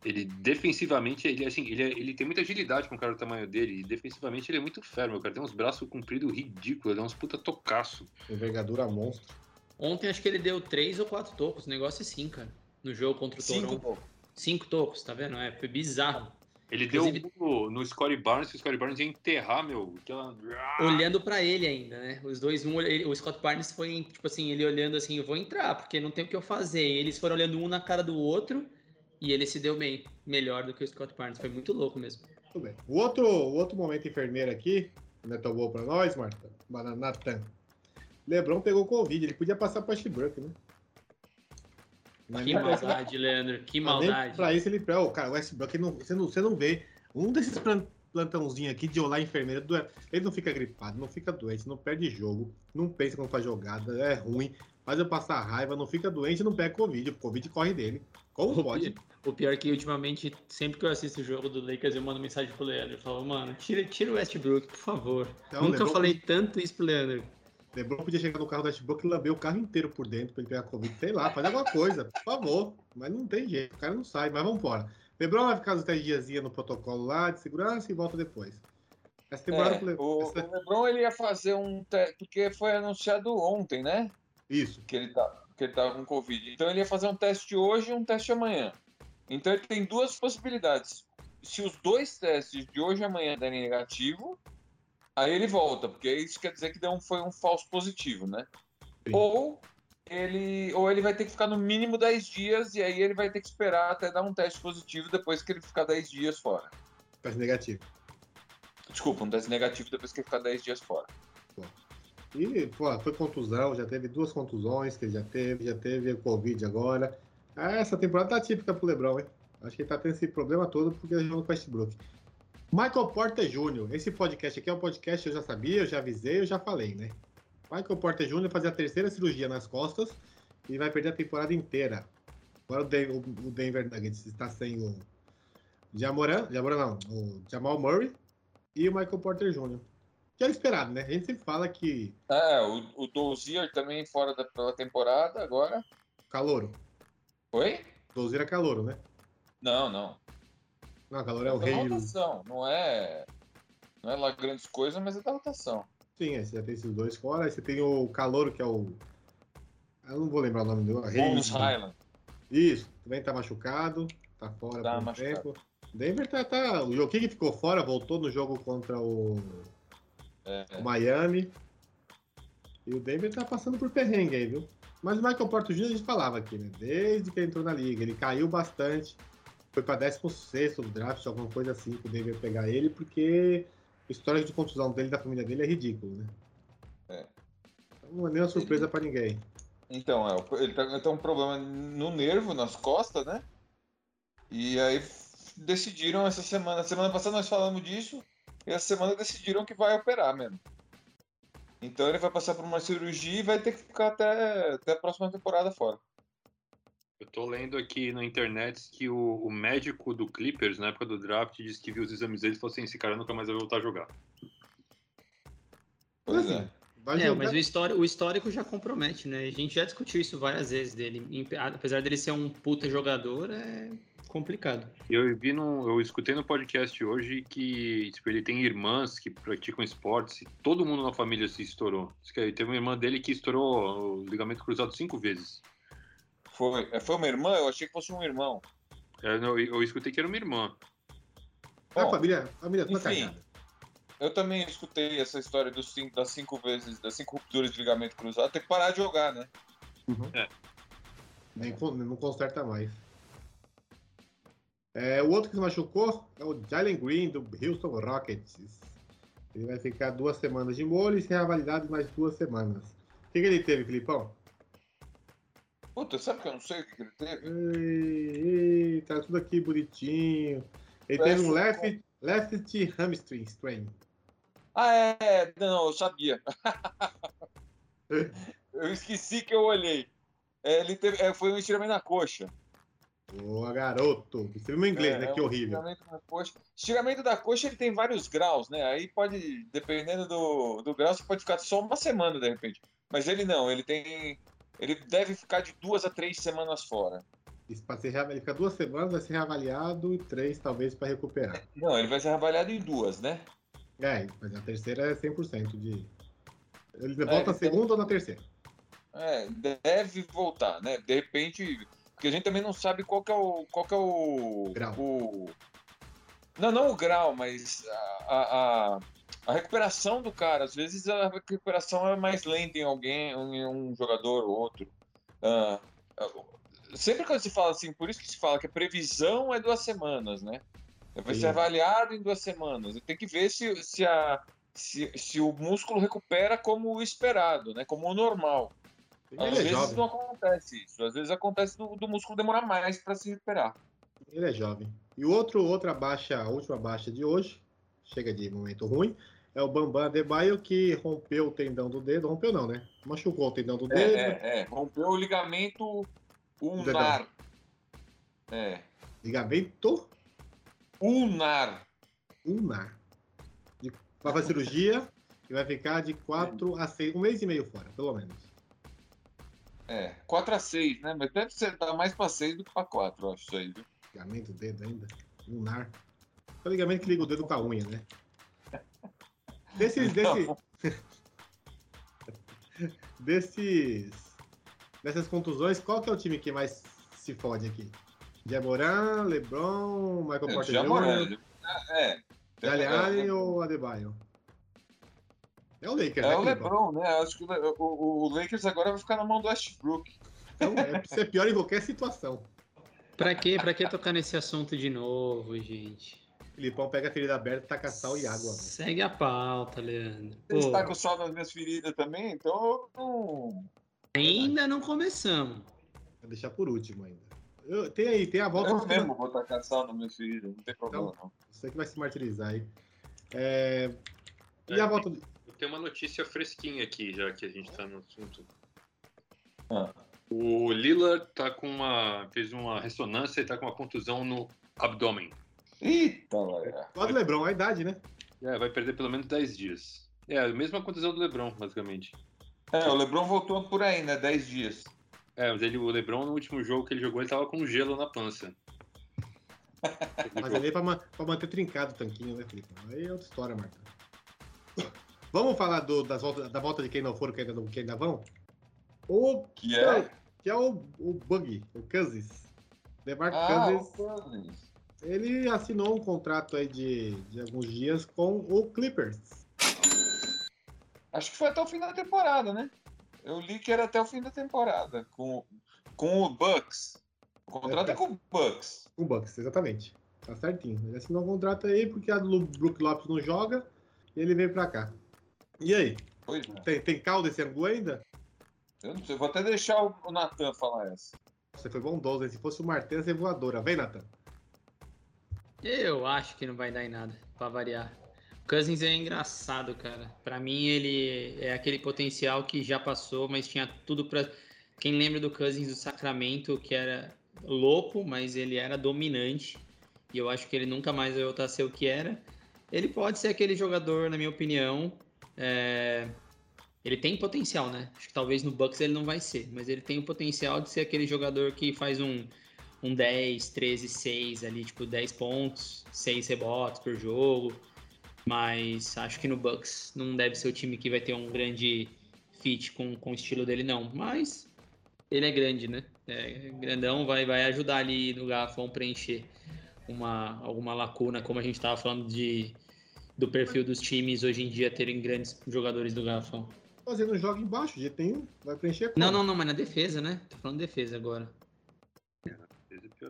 ele defensivamente, ele assim, ele, é- ele tem muita agilidade com o cara do tamanho dele, e defensivamente ele é muito fermo, o cara tem uns braços compridos ridículos, ele é uns puta tocaço. Envergadura monstro. Ontem acho que ele deu três ou quatro tocos, negócio assim, cara. No jogo contra o Cinco, Toronto. pô. Cinco tocos, tá vendo? É, foi bizarro. Ele Inclusive- deu no, no Scottie Barnes, que o Scottie Barnes ia enterrar, meu, aquela... Olhando pra ele ainda, né? Os dois, um, ele- o Scott Barnes foi, tipo assim, ele olhando assim, eu vou entrar, porque não tem o que eu fazer. E eles foram olhando um na cara do outro e ele se deu bem, melhor do que o Scott Barnes. Foi muito louco mesmo. Tudo bem. O outro, o outro momento enfermeiro aqui, não é tão bom pra nós, Marta? Natan. Lebron pegou Covid, ele podia passar pra Westbrook, né? Mas Que maldade, Leandro. Que mas nem maldade. Pra isso ele. Ô, cara, o Westbrook, não- você, não, você não vê. Um desses plan- plantãozinhos aqui de olhar enfermeira, ele não fica gripado, não fica doente, não perde jogo, não pensa quando faz jogada, é ruim, faz eu passar raiva, não fica doente, não pega Covid. O Covid corre dele. Como O pode? pi- O pior é que ultimamente, sempre que eu assisto o jogo do Lakers, eu mando mensagem pro Leandro. Eu falo, mano, tira, tira o Westbrook, por favor. Então, Nunca LeBron- falei tanto isso pro Leandro. Lebron podia chegar no carro do Westbrook e lamber o carro inteiro por dentro pra ele pegar Covid. Sei lá, faz alguma coisa, por favor. Mas não tem jeito, o cara não sai, mas vamos embora. Lebron vai ficar uns 10 diazinhos no protocolo lá, de segurança e volta depois. Essa temporada É, pro Le- o, essa- o LeBron ele ia fazer um teste, porque foi anunciado ontem, né? Isso. Que ele, tá, que ele tava com Covid. Então ele ia fazer um teste hoje e um teste amanhã. Então ele tem duas possibilidades. Se os dois testes de hoje e amanhã derem negativo, aí ele volta, porque isso quer dizer que deu um, foi um falso positivo, né? Sim. Ou ele, ou ele vai ter que ficar no mínimo 10 dias e aí ele vai ter que esperar até dar um teste positivo depois que ele ficar 10 dias fora. Teste negativo. Desculpa, um teste negativo depois que ele ficar 10 dias fora. E, pô, foi contusão, já teve duas contusões que ele já teve, já teve o Covid agora. Ah, Essa temporada tá típica pro Lebron, hein? Acho que ele tá tendo esse problema todo porque ele joga com o Westbrook. Michael Porter Jr., esse podcast aqui é um podcast, eu já sabia, eu já avisei, eu já falei, né? Michael Porter Jr. fazer a terceira cirurgia nas costas e vai perder a temporada inteira. Agora o, Den- o- o Denver Nuggets está sem o Jamoran, Jamoran não, o Jamal Murray e o Michael Porter Jr. Que era esperado, né? A gente sempre fala que É, o, o Dozier também fora da pela temporada agora. Calouro. Oi? Dozier é calouro, né? Não, não. Não, calouro é o da rei. rotação, não é. Não é lá grandes coisas, mas é da rotação. Sim, aí você já tem esses dois fora. Aí você tem o calouro, que é o. Eu não vou lembrar o nome do. Rei. Bones Highland. Isso, também tá machucado. Tá fora Tá por um machucado. tempo. Denver tá, tá. O Jokic ficou fora, voltou no jogo contra o, É, o Miami. E o Denver tá passando por perrengue aí, viu? Mas o Michael Porter Jr. a gente falava aqui, né? Desde que ele entrou na liga, ele caiu bastante. Foi pra 16 do draft, alguma coisa assim, que o Denver pegar ele, porque o histórico de contusão dele e da família dele é ridículo, né? É. Então não é nenhuma surpresa pra ninguém. Então, é, ele tá, ele tem um problema no nervo, nas costas, né? E aí decidiram essa semana. Semana passada nós falamos disso, e essa semana decidiram que vai operar mesmo. Então ele vai passar por uma cirurgia e vai ter que ficar até, até a próxima temporada fora. Eu tô lendo aqui na internet que o, o médico do Clippers, na época do draft, disse que viu os exames dele e falou assim: esse cara nunca mais vai voltar a jogar. Pois é. Vai É, jogar- mas o, histórico, o histórico já compromete, né? A gente já discutiu isso várias vezes dele. Apesar dele ser um puta jogador, é complicado. Eu vi no, eu escutei no podcast hoje que tipo, ele tem irmãs que praticam esportes e todo mundo na família se estourou. Diz que Teve uma irmã dele que estourou o ligamento cruzado cinco vezes. Foi, é, foi uma irmã? Eu achei que fosse um irmão. É, não, eu, eu escutei que era uma irmã. A Bom, família, a família toda enfim. cagada. Eu também escutei essa história dos cinco, das cinco vezes, das cinco rupturas de ligamento cruzado. Tem que parar de jogar, né? Nem, con- não conserta mais. É, o outro que se machucou é o Jalen Green, do Houston Rockets. Ele vai ficar duas semanas de molho e será validado mais duas semanas. O que, que ele teve, Filipão? Puta, sabe que eu não sei o que ele teve? Ei, ei, tá tudo aqui bonitinho. Ele teve um left, left hamstring strain. Ah, é, não, eu sabia. eu esqueci que eu olhei. É, ele teve, é, foi um estiramento na coxa. Boa, garoto. Viu meu inglês, É, né? é Que um horrível. Estiramento na coxa. Estiramento da coxa ele tem vários graus, né? Aí pode, dependendo do, do grau, você pode ficar só uma semana de repente. Mas ele não, ele tem. Ele deve ficar de duas a três semanas fora. Isso pra ser reava- Ele fica duas semanas, vai ser reavaliado e três, talvez, para recuperar. Não, ele vai ser avaliado em duas, né? É, mas a terceira é 100% de. Ele volta É, na tem- segunda ou na terceira? É, deve voltar, né? De repente, porque a gente também não sabe qual que é o qual que é o, Grau. o- não, não o grau, mas a, a, a recuperação do cara. Às vezes a recuperação é mais lenta em alguém, em um jogador ou outro. Ah, sempre quando se fala assim, por isso que se fala que a previsão é duas semanas, né? Vai ser avaliado em duas semanas. Tem que ver se, se, a, se, se o músculo recupera como o esperado, né? Como o normal. Às Ele é vezes jovem. não acontece isso. Às vezes acontece do, do músculo demorar mais para se recuperar. Ele é jovem. E o outro, outra baixa, a última baixa de hoje, chega de momento ruim, é o Bambam Adebayo que rompeu o tendão do dedo. Rompeu não, né? Machucou o tendão do É, dedo. é, é. Rompeu o ligamento ulnar. É. Ligamento Ulnar. ulnar. Vai fazer cirurgia e vai ficar de 4 a 6, um mês e meio fora, pelo menos. É. 4 a 6, né? Mas deve ser dar mais para 6 do que para 4, eu acho isso aí, viu? Ligamento do dedo ainda. Ulnar. É o ligamento que liga o dedo com a unha, né? Desses, desse, desses, dessas contusões, qual que é o time que mais se fode aqui? Jamoran, LeBron, Michael É, Porter já Jr., morando. É. Dele É, Allen é, ou Adebayo? É o Lakers, É né, o? LeBron, né? Acho que o, o- o Lakers agora vai ficar na mão do Westbrook. Então, é ser pior em qualquer situação. Pra quê? Pra que tocar nesse assunto de novo, gente? Filipão pega a ferida aberta, taca sal e água. Segue a pauta, Leandro. Você está com sal nas minhas feridas também, então eu não. ainda não começamos. Vou deixar por último ainda. Eu- tem aí, tem a volta Eu mesmo vou tacar sal nas minhas feridas, não tem problema não. Você que vai se martirizar aí. É, E É, a volta do... Tem uma notícia fresquinha aqui, já que a gente tá no assunto. Ah. O Lillard tá com uma. fez uma ressonância e tá com uma contusão no abdômen. Eita, galera. Quase Lebron, a idade, né? É, vai perder pelo menos 10 dias. É, a mesma contusão do Lebron, basicamente. É, o Lebron voltou por aí, né? 10 dias. É, mas ele, o Lebron, no último jogo que ele jogou, ele tava com gelo na pança. Mas ali é pra, pra manter trincado o tanquinho, né, Felipe? Aí é outra história, Marta. Vamos falar do- das volta, da volta de quem não foram, que ainda, não- que ainda vão? O, Que é? Que é o, o Bug, o Cousins. DeMar Ah, Cousins, o Cousins. Ele assinou um contrato aí de, de alguns dias com o Clippers. Acho que foi até o fim da temporada, né? Eu li que era até o fim da temporada. Com, com o Bucks. O contrato é, com o Bucks. Com o Bucks, exatamente. Tá certinho. Ele assinou um contrato aí porque a do Brook Lopes não joga e ele veio pra cá. E aí? Pois é. Tem, tem caldo esse angu ainda? Eu não sei, vou até deixar o, o Natan falar essa. Você foi bondoso, hein? Se fosse o Martins, ser voadora. Vem, Nathan. Eu acho que não vai dar em nada, pra variar. O Cousins é engraçado, cara. Pra mim, ele é aquele potencial que já passou, mas tinha tudo pra. Quem lembra do Cousins do Sacramento, que era louco, mas ele era dominante. E eu acho que ele nunca mais vai voltar a ser o que era. Ele pode ser aquele jogador, na minha opinião, é, Ele tem potencial, né? Acho que talvez no Bucks ele não vai ser, mas ele tem o potencial de ser aquele jogador que faz um, um 10, 13, 6 ali, tipo 10 pontos, 6 rebotes por jogo. Mas acho que no Bucks não deve ser o time que vai ter um grande fit com, com o estilo dele, não. Mas ele é grande, né? É, grandão vai, vai ajudar ali no garrafão preencher uma, alguma lacuna, como a gente estava falando de, do perfil dos times hoje em dia terem grandes jogadores do garrafão. Fazendo jogo embaixo, de tem vai preencher. Não, não, não, mas na defesa, né? Tô falando defesa agora.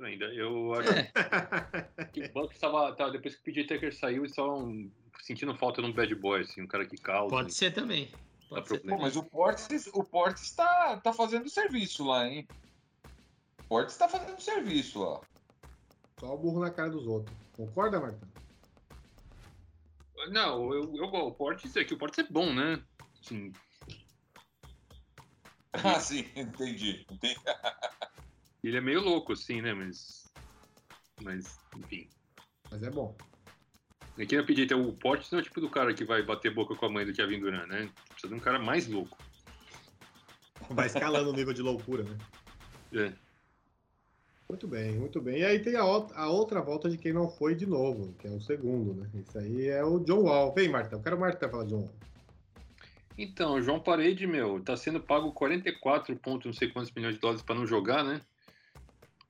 Ainda. Eu acho É. que o Bucks tava, tava- depois que o PJ Tucker saiu, eles estavam sentindo falta de um bad boy, assim, um cara que causa. Pode ser também. Pode Dá ser problema. Pô, mas o Portes, o Portes tá, tá fazendo serviço lá, hein? O Portes tá fazendo serviço lá. Só o burro na cara dos outros. Concorda, Marta? Não, eu, eu, o Portes é que o Portes é bom, né? Assim, Ah, sim, entendi. entendi. ele é meio louco, assim, né? Mas. Mas, enfim. Mas é bom. Aqui na PJ, o Portes não é o tipo do cara que vai bater boca com a mãe do Kevin Durant, né? Precisa de um cara mais louco. Vai escalando o nível de loucura, né? É. Muito bem, muito bem. E aí tem a, outra- a outra volta de quem não foi de novo, que é o segundo, né? Isso aí é o John Wall. Vem, Marta. Eu quero o Marta falar de John Wall. Então, João Parede, meu, tá sendo pago 44 pontos, não sei quantos milhões de dólares pra não jogar, né?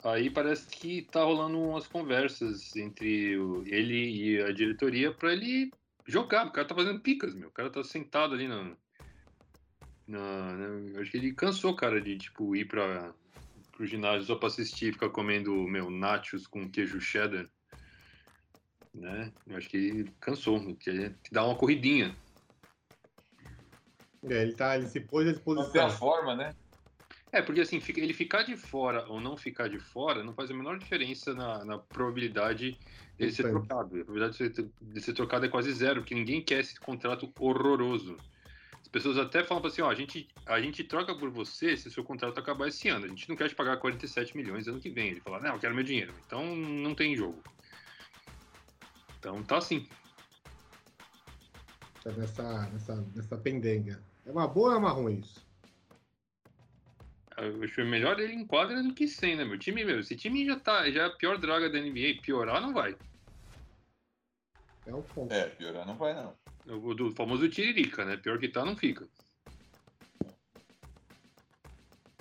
Aí parece que tá rolando umas conversas entre ele e a diretoria pra ele jogar. O cara tá fazendo picas, meu. O cara tá sentado ali na. na, na- eu acho que ele cansou, cara, de tipo ir pra, pro ginásio só pra assistir e ficar comendo, meu, nachos com queijo cheddar. Né? Eu acho que ele cansou, quer dar uma corridinha. É, ele, tá, ele se pôs à Manter a disposição. forma, né? É, porque assim, ele ficar de fora ou não ficar de fora não faz a menor diferença na, na probabilidade dele ser trocado. A probabilidade de ser, de ser trocado é quase zero, porque ninguém quer esse contrato horroroso. As pessoas até falam assim, ó, a gente, a gente troca por você se o seu contrato acabar esse ano. A gente não quer te pagar 47 milhões ano que vem. Ele fala, não, eu quero meu dinheiro. Então não tem jogo. Então tá assim. Tá nessa, nessa, nessa pendenga. É uma boa ou é uma ruim isso? Eu acho é melhor ele em quadra do que sem, né, meu? Time, meu, esse time já tá, já é a pior draga da NBA. Piorar não vai. É um ponto. É, piorar não vai, não. O do famoso tiririca, né? Pior que tá, não fica.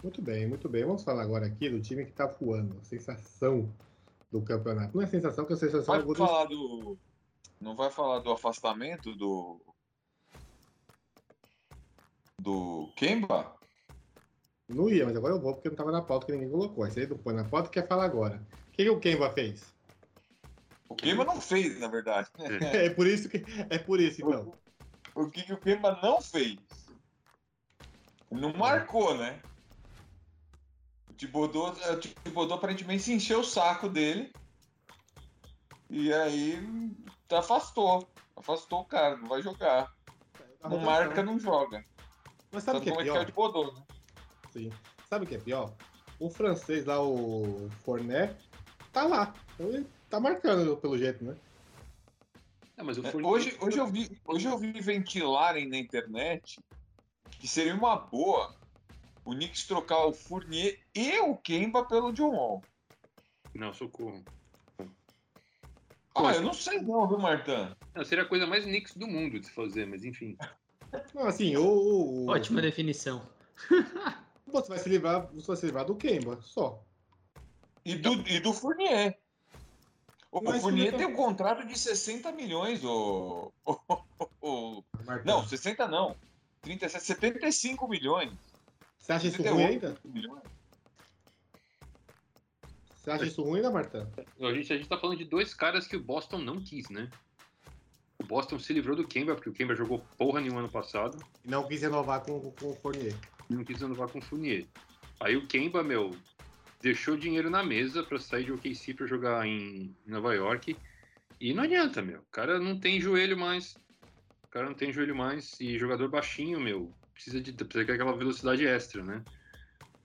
Muito bem, muito bem. Vamos falar agora aqui do time que tá voando. A sensação do campeonato. Não é sensação, que a sensação é Vai o Golden falar do. Não vai falar do afastamento do. Do Kemba? Não ia, mas agora eu vou porque não tava na pauta que ninguém colocou. Aí você não põe na pauta quer falar agora. O que, que o Kemba fez? O Kemba não fez, na verdade. É por isso que. É por isso, então. O que, que o Kemba não fez? Não marcou, né? O Thibodeau, o Thibodeau aparentemente se encheu o saco dele. E aí afastou. Afastou o cara, não vai jogar. Não marca, não joga. Mas sabe o que é é que é pior? o Thibodeau, né? Sim. Sabe o que é pior? O francês lá, o Forné, tá lá. Ele tá marcando pelo jeito, né? É, mas o É, Fournier- Hoje, hoje, eu vi, hoje eu vi ventilarem na internet que seria uma boa o Knicks trocar o Fournier e o Kemba pelo John Wall. Não, socorro. Ah, eu não sei não, viu, Martã? Não, seria a coisa mais Knicks do mundo de se fazer, mas enfim. Não, assim, o- Ótima definição. Você vai se livrar, você vai se livrar do Kemba, só. E do, e do Fournier. O, o Mas Fournier Fournier tem um contrato de 60 milhões, o, o- o-. Não, 60 não. 37, 75 milhões. Você acha isso 78 ruim ainda? milhões. Você acha isso ruim ainda, Marta? A gente, a gente tá falando de dois caras que o Boston não quis, né? O Boston se livrou do Kemba, porque o Kemba jogou porra nenhuma ano passado. E não quis renovar com, com o Fournier. Não quis renovar com o Fournier. Aí o Kemba, meu, deixou dinheiro na mesa pra sair de OKC pra jogar em Nova York. E não adianta, meu. O cara não tem joelho mais. O cara não tem joelho mais. E jogador baixinho, meu, precisa de precisa daquela velocidade extra, né?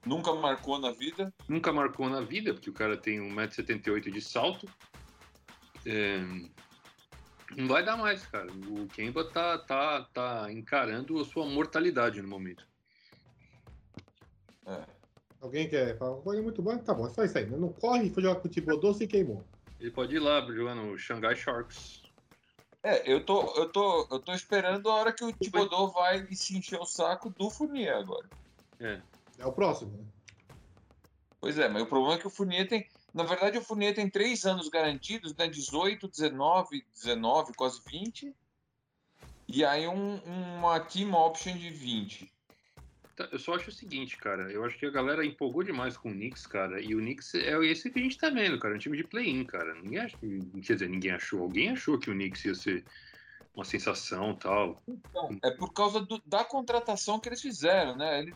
Nunca marcou na vida. Nunca marcou na vida, porque o cara tem 1,78m de salto. É, Não vai dar mais, cara. O Kemba tá, tá, tá encarando a sua mortalidade no momento. Alguém quer falar? Foi muito bom? Tá bom, é só isso aí. né? Não corre, foi jogar com o Tibodô, se queimou. Ele pode ir lá jogando o Shanghai Sharks. É, eu tô, eu tô, eu tô esperando a hora que o Thibodeau vai se encher o saco do Fournier agora. É. É o próximo, né? Pois é, mas o problema é que o Fournier tem. Na verdade, o Fournier tem três anos garantidos, né? 18, 19, 19, quase 20. E aí um, uma team option de 20. Tá, Eu só acho o seguinte, cara. Eu acho que a galera empolgou demais com o Knicks, cara. E o Knicks é esse que a gente tá vendo, cara. Um time de play-in, cara. Ninguém quer dizer, ninguém achou. Alguém achou que o Knicks ia ser uma sensação tal. Então, é por causa do- da contratação que eles fizeram, né? Ele-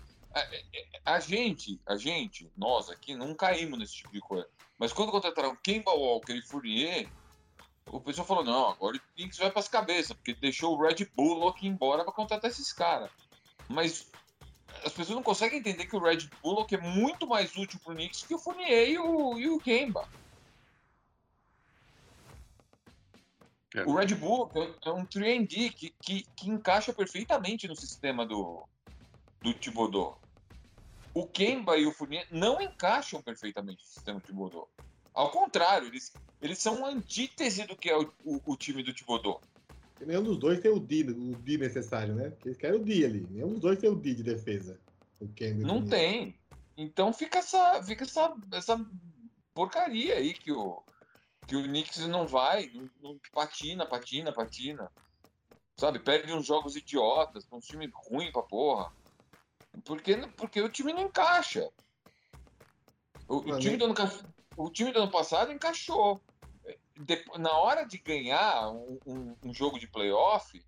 a, a gente, a gente, nós aqui, não caímos nesse tipo de coisa. Mas quando contrataram Kemba Walker e Fourier, o pessoal falou, não, agora o Knicks vai pras cabeças, porque deixou o Red Bull aqui embora para contratar esses caras. Mas as pessoas não conseguem entender que o Red Bull é muito mais útil pro Knicks que o Fournier e o, e o Kemba. É. O Red Bull é um 3D que, que, que encaixa perfeitamente no sistema do, do Thibodeau. O Kemba e o Fournier não encaixam perfeitamente no sistema do Thibodeau. Ao contrário, eles, eles são uma antítese do que é o, o, o time do Thibodeau. Nenhum dos dois tem o D, o D necessário, né? Porque eles querem o D ali. Nenhum dos dois tem o D de defesa. O o Não tem. Então fica essa, fica essa, essa porcaria aí que o, que o Knicks não vai, não, não patina, patina, patina. Sabe, perde uns jogos idiotas, um time ruim pra porra. Porque, porque o time não encaixa. O, o time do ano, o time do ano passado encaixou. Depo- na hora de ganhar um, um- um jogo de playoff,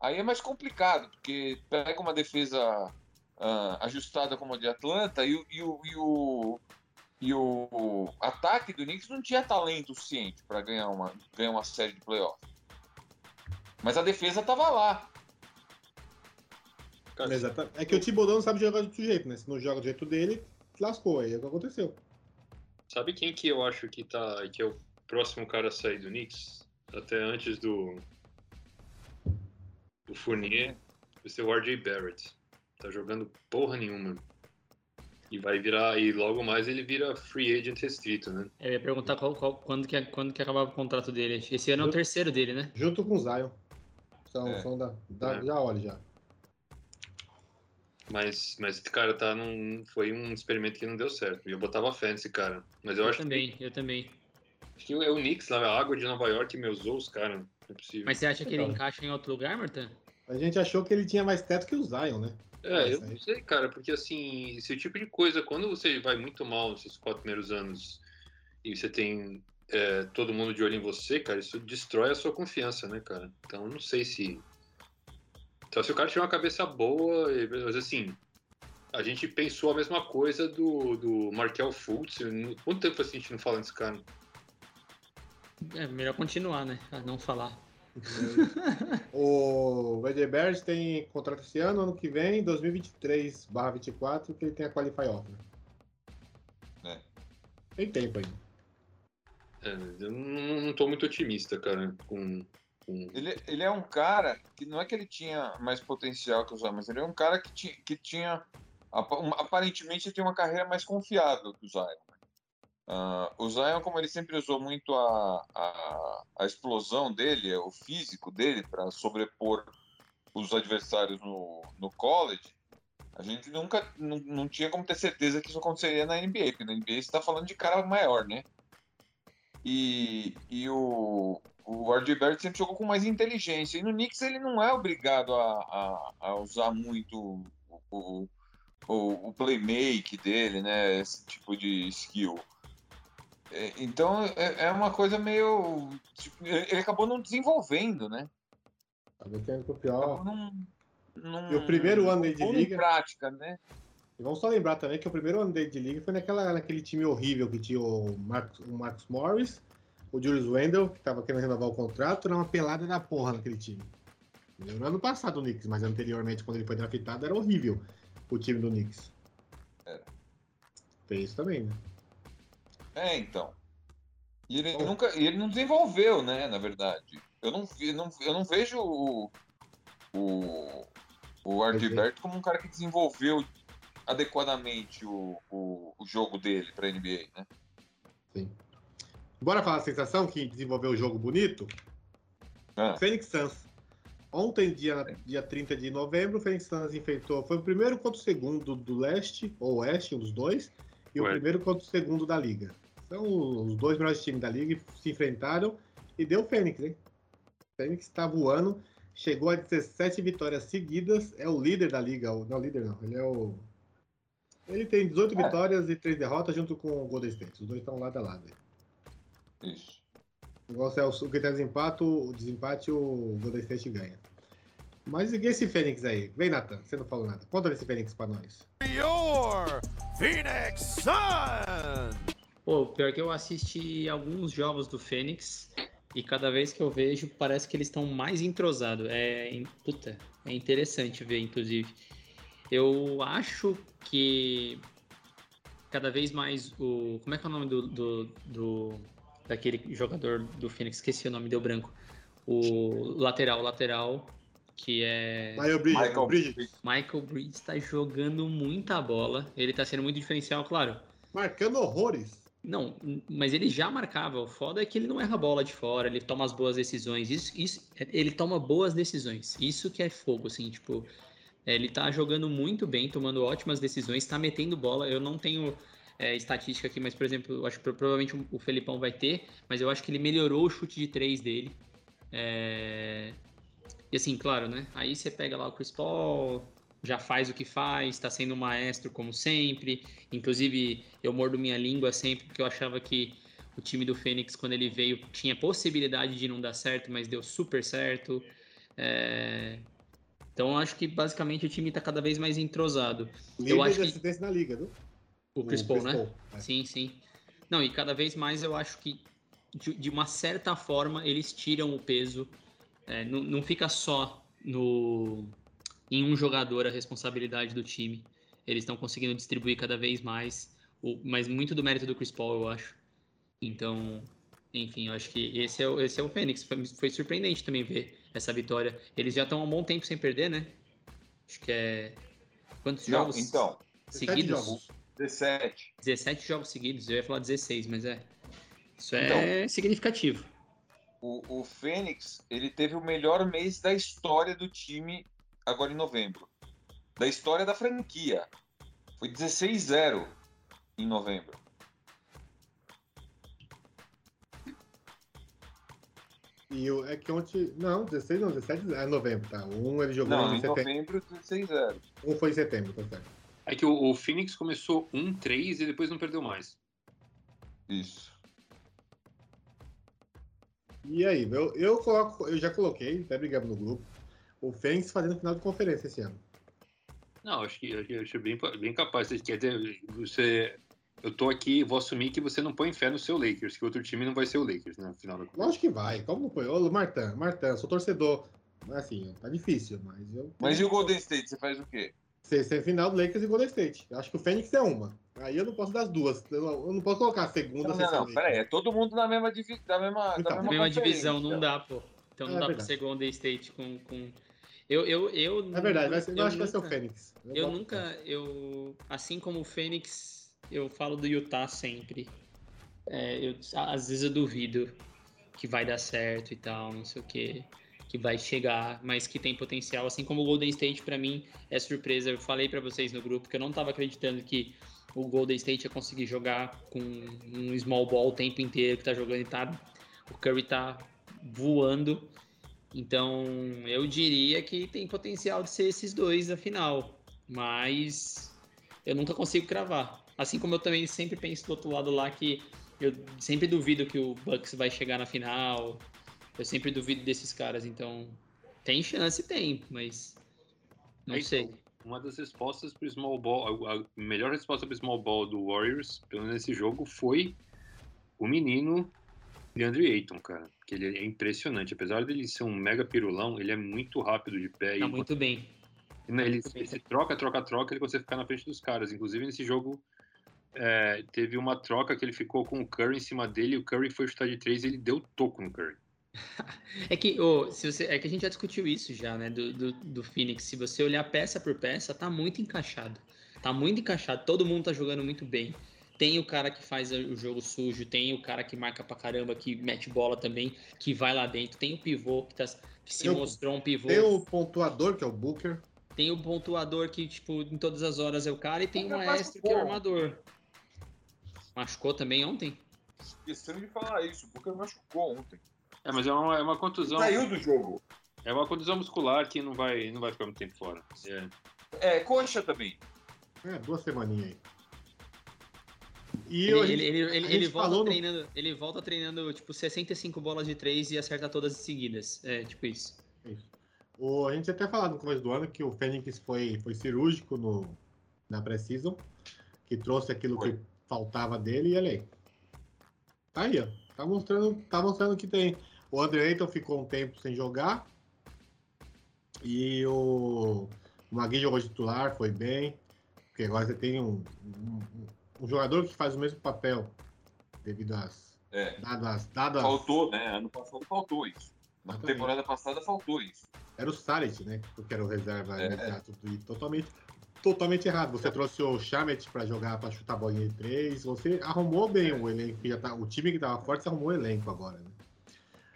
aí é mais complicado, porque pega uma defesa ah, ajustada como a de Atlanta e, o- e o, e, o, e o ataque do Knicks não tinha talento suficiente para ganhar uma, ganhar uma série de playoff. Mas a defesa tava lá. Exato. É que o Tibodão não sabe jogar do outro jeito, né? Se não joga do jeito dele, lascou. Aí é o que aconteceu. Sabe quem que eu acho que tá que é o próximo cara a sair do Knicks? Até antes do do Fournier, vai ser o RJ Barrett. Tá jogando porra nenhuma. E vai virar e logo mais ele vira free agent restrito, né? Eu ia perguntar qual- qual- quando, que, quando que acabava o contrato dele. Esse ano é o terceiro dele, né? Junto com o Zion. São, É. são da, da- É. Já olha já. Mas mas esse cara tá num foi um experimento que não deu certo. E eu botava fé nesse cara. Mas eu, Eu acho também, eu também. Que é o Knicks lá, a água de Nova York me usou os caras. Não é possível. Mas você acha que ele Então. encaixa em outro lugar, Marta? A gente achou que ele tinha mais teto que o Zion, né? É, eu não sei, cara, porque assim, esse tipo de coisa, quando você vai muito mal nesses quatro primeiros anos e você tem é, todo mundo de olho em você, cara, isso destrói a sua confiança, né, cara? Então, não sei se. Então, se o cara tiver uma cabeça boa, e- mas assim, a gente pensou a mesma coisa do, do Markel Fultz. Quanto tempo assim a gente não fala desse cara? É melhor continuar, né? A não falar. O Barrett tem contrato esse ano, ano que vem, 2023 24, que ele tem a Qualify Offer. É. Tem tempo ainda. É, eu não, não tô muito otimista, cara, com. com... Ele, ele é um cara que não é que ele tinha mais potencial que o Zion, mas ele é um cara que, ti, que tinha. Aparentemente ele tem uma carreira mais confiável que o Zion. Ah, o Zion, como ele sempre usou muito a, a, a explosão dele, o físico dele, para sobrepor os adversários no, no college, a gente nunca não, tinha como ter certeza que isso aconteceria na NBA, porque na NBA você está falando de cara maior, né? E, e o, o RJ Barrett sempre jogou com mais inteligência. E no Knicks ele não é obrigado a, a, a usar muito o, o, o, o playmake dele, né? Esse tipo de skill. É, Então é, é uma coisa meio. tipo, ele acabou não desenvolvendo, né? Acabou. Acabou não, não, E o primeiro ano de liga- prática, né? E vamos só lembrar também que o primeiro ano dele de liga foi naquela, naquele time horrível que tinha o Marcos, o Marcos Morris, o Julius Wendell, que tava querendo renovar o contrato, era uma pelada da porra naquele time. No ano passado o Knicks, mas anteriormente, quando ele foi draftado, era horrível o time do Knicks. Era. Fez isso também, né? É, então. E ele Bom. nunca. Ele não desenvolveu, né, na verdade. eu não, vi- não- eu não vejo o, o, o Ardiberto como um cara que desenvolveu adequadamente o, o, o jogo dele pra NBA, né? Sim. Bora falar a sensação que desenvolveu o jogo bonito? Ah. Phoenix Suns. Ontem, dia, dia 30 de novembro, o Phoenix Suns enfrentou. Foi o primeiro contra o segundo do leste, ou oeste, um dos dois, e o Ué. primeiro contra o segundo da liga. São os dois melhores times da liga se enfrentaram e deu o Fênix, hein? O Fênix tá voando, chegou a 17 vitórias seguidas, é o líder da liga. o- Não, líder não, ele é o. Ele tem 18 É. vitórias e 3 derrotas junto com o Golden State. Os dois estão lado a lado. aí. Isso. O negócio é o, critério de desempate, o desempate o Golden State ganha. Mas e esse Fênix aí? Vem, Nathan, você não falou nada. Conta desse Fênix pra nós. Your Phoenix Sun! Pô, pior que eu assisti alguns jogos do Fênix e cada vez que eu vejo parece que eles estão mais entrosados. É, puta, é interessante ver, inclusive. Eu acho que cada vez mais o. Como é que é o nome do. do, do- daquele jogador do Fênix? Esqueci o nome, deu branco. O lateral, lateral, que é. Michael Bridges. Michael Bridges. Michael Bridges tá jogando muita bola. Ele tá sendo muito diferencial, claro. Marcando horrores. Não, mas ele já marcava. O foda é que ele não erra a bola de fora, ele toma as boas decisões. Isso, isso, ele toma boas decisões. Isso que é fogo, assim, tipo. é, Ele tá jogando muito bem, tomando ótimas decisões, tá metendo bola. Eu não tenho é, estatística aqui, mas, por exemplo, acho que provavelmente o Felipão vai ter, mas eu acho que ele melhorou o chute de três dele. É, E assim, claro, né? Aí você pega lá o Chris Paul, já faz o que faz, tá sendo um maestro como sempre. Inclusive, eu mordo minha língua sempre, porque eu achava que o time do Fênix, quando ele veio, tinha possibilidade de não dar certo, mas deu super certo. É, Então, eu acho que basicamente o time tá cada vez mais entrosado. Líder acho que- na liga, viu? O Chris Paul, né? é. Sim, sim. Não, e cada vez mais eu acho que, de, de uma certa forma, eles tiram o peso. É, não, não fica só no em um jogador a responsabilidade do time. Eles estão conseguindo distribuir cada vez mais. O, mas muito do mérito do Chris Paul, eu acho. Então, enfim, eu acho que esse é o, esse é o Fênix. Foi, foi surpreendente também ver essa vitória. Eles já estão há um bom tempo sem perder, né? Acho que é. Quantos Não, jogos então, seguidos? jogos. 17. 17 jogos seguidos, eu ia falar 16, mas é. Isso Então. é significativo. O, o Fênix, ele teve o melhor mês da história do time agora em novembro. Da história da franquia. Foi 16-0 em novembro. E o, é que ontem. Não, 16 não, 17 é novembro, tá? Um ele jogou Não, em em setembro. novembro, 16-0. Um foi em setembro, tá certo. É que o, o Phoenix começou 1-3 e depois não perdeu mais. Isso. E aí, eu, eu coloco, eu já coloquei, até brigamos no grupo, o Fênix fazendo final de conferência esse ano. Não, acho que eu acho bem, bem capaz. Você quer dizer, você. Eu tô aqui, vou assumir que você não põe fé no seu Lakers, que outro time não vai ser o Lakers, né? No final da Lógico que vai, como não foi? Ô, Martan, Martan, sou torcedor. Assim, tá difícil, mas eu. Mas e o Golden State, você faz o quê? Ser semifinal do Lakers e Golden State. Eu acho que o Fênix é uma. Aí eu não posso dar as duas. Eu não, eu não posso colocar a segunda Não, sem não, não, peraí, é todo mundo na mesma, divi da mesma, Então, da Na mesma, mesma conferência. divisão, não dá, pô. Então não É dá pra verdade. ser Golden State com. com... Eu, eu, eu, É verdade, ser, eu, eu acho que vai ser o nunca- Fênix. Eu boto nunca, eu, assim como o Fênix, eu falo do Utah sempre. É, eu, às vezes eu duvido que vai dar certo e tal, não sei o que, que vai chegar, mas que tem potencial. Assim como o Golden State, pra mim, é surpresa. Eu falei pra vocês no grupo que eu não tava acreditando que o Golden State ia conseguir jogar com um small ball o tempo inteiro que tá jogando e tá. O Curry tá voando. Então, eu diria que tem potencial de ser esses dois a final, mas eu nunca consigo cravar. Assim como eu também sempre penso do outro lado lá que eu sempre duvido que o Bucks vai chegar na final. Eu sempre duvido desses caras, então tem chance, tem, mas não sei. então, Uma das respostas para o small ball, a a melhor resposta para o small ball do Warriors, pelo menos nesse jogo, foi o menino DeAndre Ayton, cara. Que ele é impressionante. Apesar dele ser um mega pirulão, ele é muito rápido de pé. Tá e muito bem. Né, ele, ele se troca, troca, troca, ele consegue ficar na frente dos caras. Inclusive, nesse jogo, é, teve uma troca que ele ficou com o Curry em cima dele, o Curry foi chutar de três e ele deu toco no Curry. É que, ô, se você, é que a gente já discutiu isso já, né? Do, do, do Phoenix. Se você olhar peça por peça, tá muito encaixado. Tá muito encaixado. Todo mundo tá jogando muito bem. Tem o cara que faz o jogo sujo, tem o cara que marca pra caramba, que mete bola também, que vai lá dentro. Tem o pivô que, tá, que se Tem o- mostrou um pivô. Tem o pontuador, que é o Booker. Tem o pontuador que, tipo, em todas as horas é o cara, e tem o Booker maestro que é o armador. Machucou também ontem? Esquecendo de falar isso, porque machucou ontem. É, mas é uma, é uma contusão. Saiu do jogo. É uma contusão muscular que não vai, não vai ficar muito tempo fora. É. É, coxa também. É, duas semaninhas aí. E Ele, ele, gente- ele, ele, ele volta no- treinando, ele volta treinando, tipo, 65 bolas de 3 e acerta todas seguidas. É, tipo isso. O, a gente até falou no começo do ano que o Fênix foi, foi cirúrgico no, na Precision, que trouxe aquilo que faltava dele e olha aí. Tá aí, ó. Tá mostrando, tá mostrando que tem. O André Ayton ficou um tempo sem jogar. E o, o Magui jogou titular, foi bem. Porque agora você tem um, um, um jogador que faz o mesmo papel devido às. É. Dado as, dado as- Faltou, né? Ano passado faltou isso. Na Exatamente. temporada passada faltou isso. Era o Saric, né? Porque era o reserva É. imediato. E totalmente, totalmente errado. Você trouxe o Chamet pra jogar, pra chutar a bolinha de três. Você arrumou bem o elenco. Que já tá, o time que tava forte, você arrumou o elenco agora, né?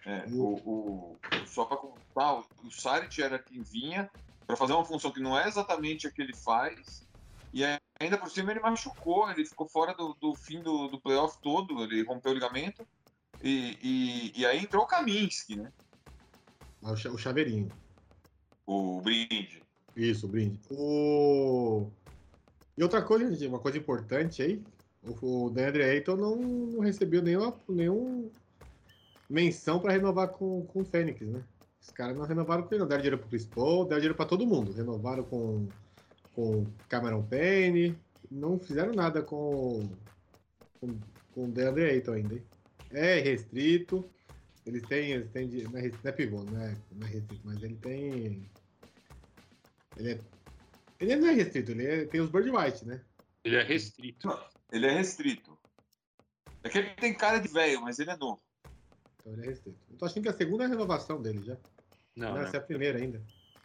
É, o, o- só para contar, o, o Saric era quem vinha para fazer uma função que não é exatamente a que ele faz. E aí, ainda por cima ele machucou, ele ficou fora do, do fim do, do playoff todo, ele rompeu o ligamento. E, e, e aí entrou o Kaminsky, né? O, cha- o chaveirinho. O Brinde. Isso, o brinde. O... E outra coisa, gente, uma coisa importante aí. O, Deandre Ayton não, não recebeu nenhuma, nenhum menção para renovar com, com o Fênix, né? Os caras não renovaram com ele, não. Deram dinheiro pro Chris Paul, deram dinheiro para todo mundo. Renovaram com, com Cameron Payne. Não fizeram nada com, com, com o Deandre Ayton ainda, hein? É restrito. Eles têm, eles têm de- não, é, restrito, não é pivô, não é, não é restrito, mas ele tem. Ele é. Ele não é restrito, ele é- tem os Bird White, né? Ele é restrito. Ele é restrito. É que ele tem cara de velho, mas ele é novo. Então ele é restrito. Eu tô achando que é a segunda renovação dele já. Não, Não, né? essa é a primeira ainda.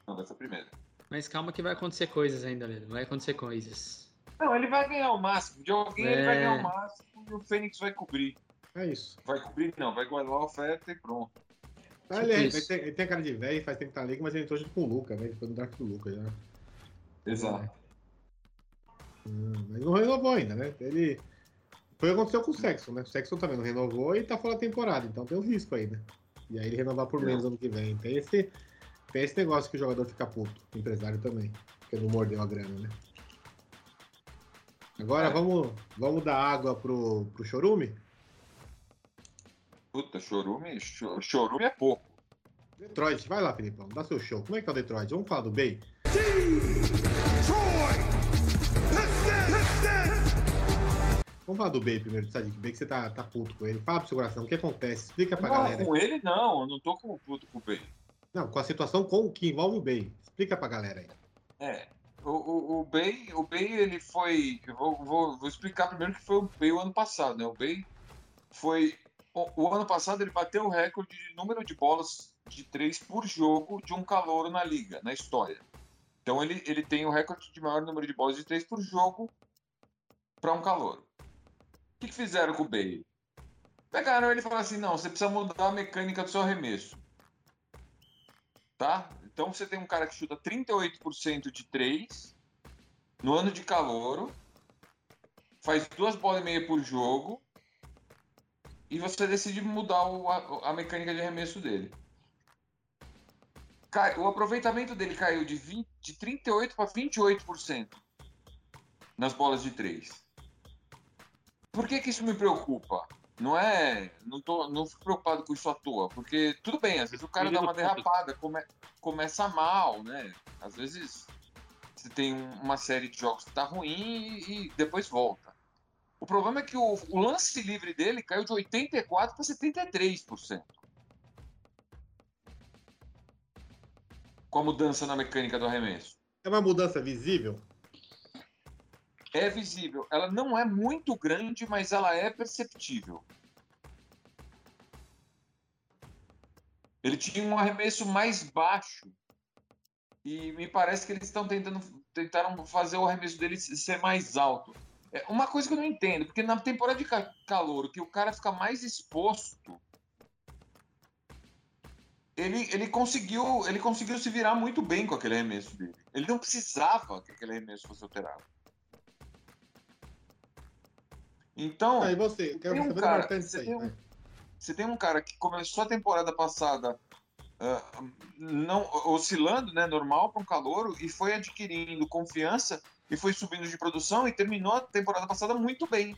Não, dessa primeira. Mas calma que vai acontecer coisas ainda, Lelo. Vai acontecer coisas. Não, ele vai ganhar o máximo. De alguém ele vai É. ganhar o máximo e o Fênix vai cobrir. É isso. Vai cobrir, não, vai guardar a oferta e pronto. Ah, ele, é- ele tem, ele tem cara de velho, faz tempo que tá ali, mas ele entrou junto com o Luca, né? Ele foi no draft do Luca já. Exato. Hum, mas não renovou ainda, né? Ele. Foi o que aconteceu com o Sexton, né? O Sexton também não renovou e tá fora da temporada, então tem um risco aí, né? E aí ele renovar por menos ano que vem. Tem esse, tem esse negócio que o jogador fica puto, o empresário também, porque não mordeu a grana, né? Agora vamos, vamos dar água pro, pro Chorume? Puta, chorume, cho- chorume é pouco. Detroit, vai lá, Filipão, dá seu show. Como é que tá o Detroit? Vamos falar do Bay? Vamos falar do Bay primeiro, do Sadiq Bay, que você tá, tá puto com ele. Fala pro seu coração, o que acontece? Explica pra Não, galera. com ele não, eu não tô com puto com o Bay. Não, com a situação com, que envolve o Bay. Explica pra galera aí. É. O, o, o Bay, o Bay, ele foi. Vou, vou, vou explicar primeiro que foi o Bay o ano passado, né? O Bay foi. O, o ano passado ele bateu o recorde de número de bolas de três por jogo de um calouro na liga, na história. Então ele, ele tem o recorde de maior número de bolas de três por jogo para um calouro. O que, que fizeram com o Bay? Pegaram ele e falaram assim: não, você precisa mudar a mecânica do seu arremesso. Tá? Então você tem um cara que chuta 38% de 3 no ano de calouro, faz duas bolas e meia por jogo, e você decide mudar o- a, a mecânica de arremesso dele. Cai- o aproveitamento dele caiu de, 20, de 38% para 28% nas bolas de 3. Por que, que isso me preocupa? Não é. Não, tô, não fico preocupado com isso à toa, porque tudo bem, às vezes o cara dá uma derrapada, come- começa mal, né? Às vezes você tem um- uma série de jogos que tá ruim e, e depois volta. O problema é que o, o lance livre dele caiu de 84% para 73%. Com a mudança na mecânica do arremesso. É uma mudança visível? É visível. Ela não é muito grande, mas ela é perceptível. Ele tinha um arremesso mais baixo. E me parece que eles estão tentando tentaram fazer o arremesso dele ser mais alto. É uma coisa que eu não entendo, porque na temporada de ca- calor, que o cara fica mais exposto, ele, ele conseguiu ele conseguiu se virar muito bem com aquele arremesso dele. Ele não precisava que aquele arremesso fosse alterado. Então, Aí você, quero tem um saber cara- você aí. tem um- você tem um cara que começou a temporada passada ah, não oscilando, né, normal para um calouro e foi adquirindo confiança e foi subindo de produção e terminou a temporada passada muito bem.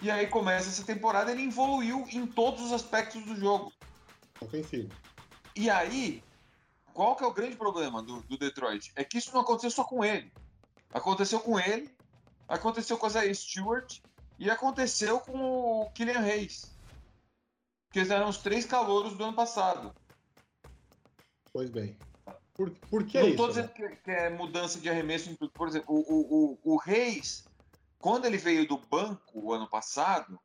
E aí começa essa temporada, ele evoluiu em todos os aspectos do jogo. Ofensivo. E aí, qual que é o grande problema do, do Detroit? É que isso não aconteceu só com ele. Aconteceu com ele, aconteceu com a Zay Stewart e aconteceu com o Killian Hayes. Que eles eram os três calouros do ano passado. Pois bem. Por, por que não isso? estou dizendo que, que é mudança de arremesso em tudo. Por exemplo, o, o, o, o Reis, quando ele veio do banco o ano passado,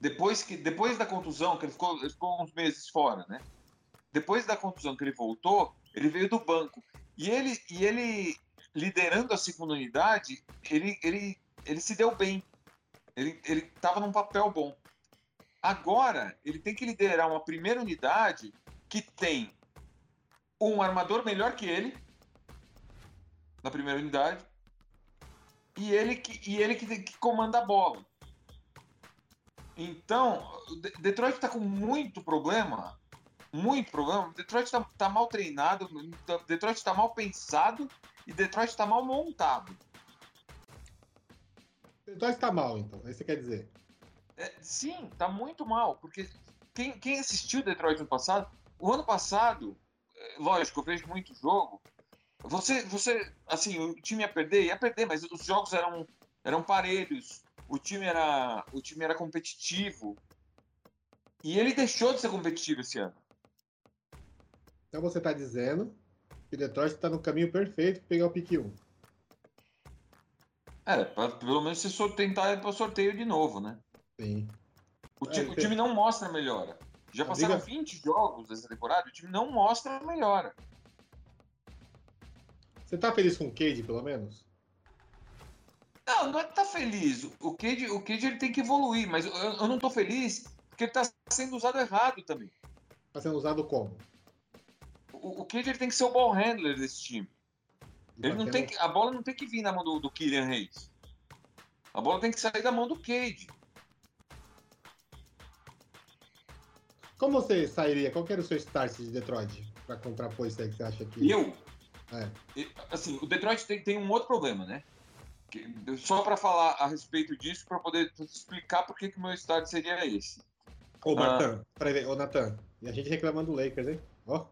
depois, que, depois da contusão, que ele ficou, ele ficou uns meses fora, né? Depois da contusão que ele voltou, ele veio do banco. E ele, e ele liderando a segunda unidade, ele, ele, ele se deu bem. Ele estava num papel bom. Agora, ele tem que liderar uma primeira unidade que tem um armador melhor que ele na primeira unidade e ele que, e ele que, que comanda a bola. Então, Detroit está com muito problema, muito problema. Detroit está tá mal treinado, Detroit está mal pensado e Detroit está mal montado. Então está mal, então. Aí você quer dizer. É, sim, tá muito mal, porque quem, quem assistiu Detroit no passado, o ano passado, é, lógico, eu vejo muito jogo. Você, você, assim, o time ia perder, ia perder, mas os jogos eram, eram parelhos. O time era, o time era competitivo. E ele deixou de ser competitivo esse ano. Então você está dizendo que o Detroit está no caminho perfeito para pegar o pique 1. É, pra, pelo menos se tentar ir para sorteio de novo, né? Sim. O, É, ti- o tem- time não mostra melhora. Já passaram liga- 20 jogos dessa temporada, o time não mostra melhora. Você tá feliz com o Cade, pelo menos? Não, não é que tá feliz. O Cade, o Cade ele tem que evoluir, mas eu, eu não tô feliz porque ele tá sendo usado errado também. Tá sendo usado como? O, o ele tem que ser o ball handler desse time. Ele não tem que, a bola não tem que vir na mão do, do Kylian Reis. A bola tem que sair da mão do Cade. Como você sairia? Qual que era o seu start de Detroit? Pra contrapor isso aí que você acha que. Eu, É. assim, o Detroit tem, tem um outro problema, né? Que- só para falar a respeito disso, para poder explicar por que o meu start seria esse. Ô, Ah. Martão, peraí, ô, Natan. E a gente reclamando do Lakers, hein? Ó,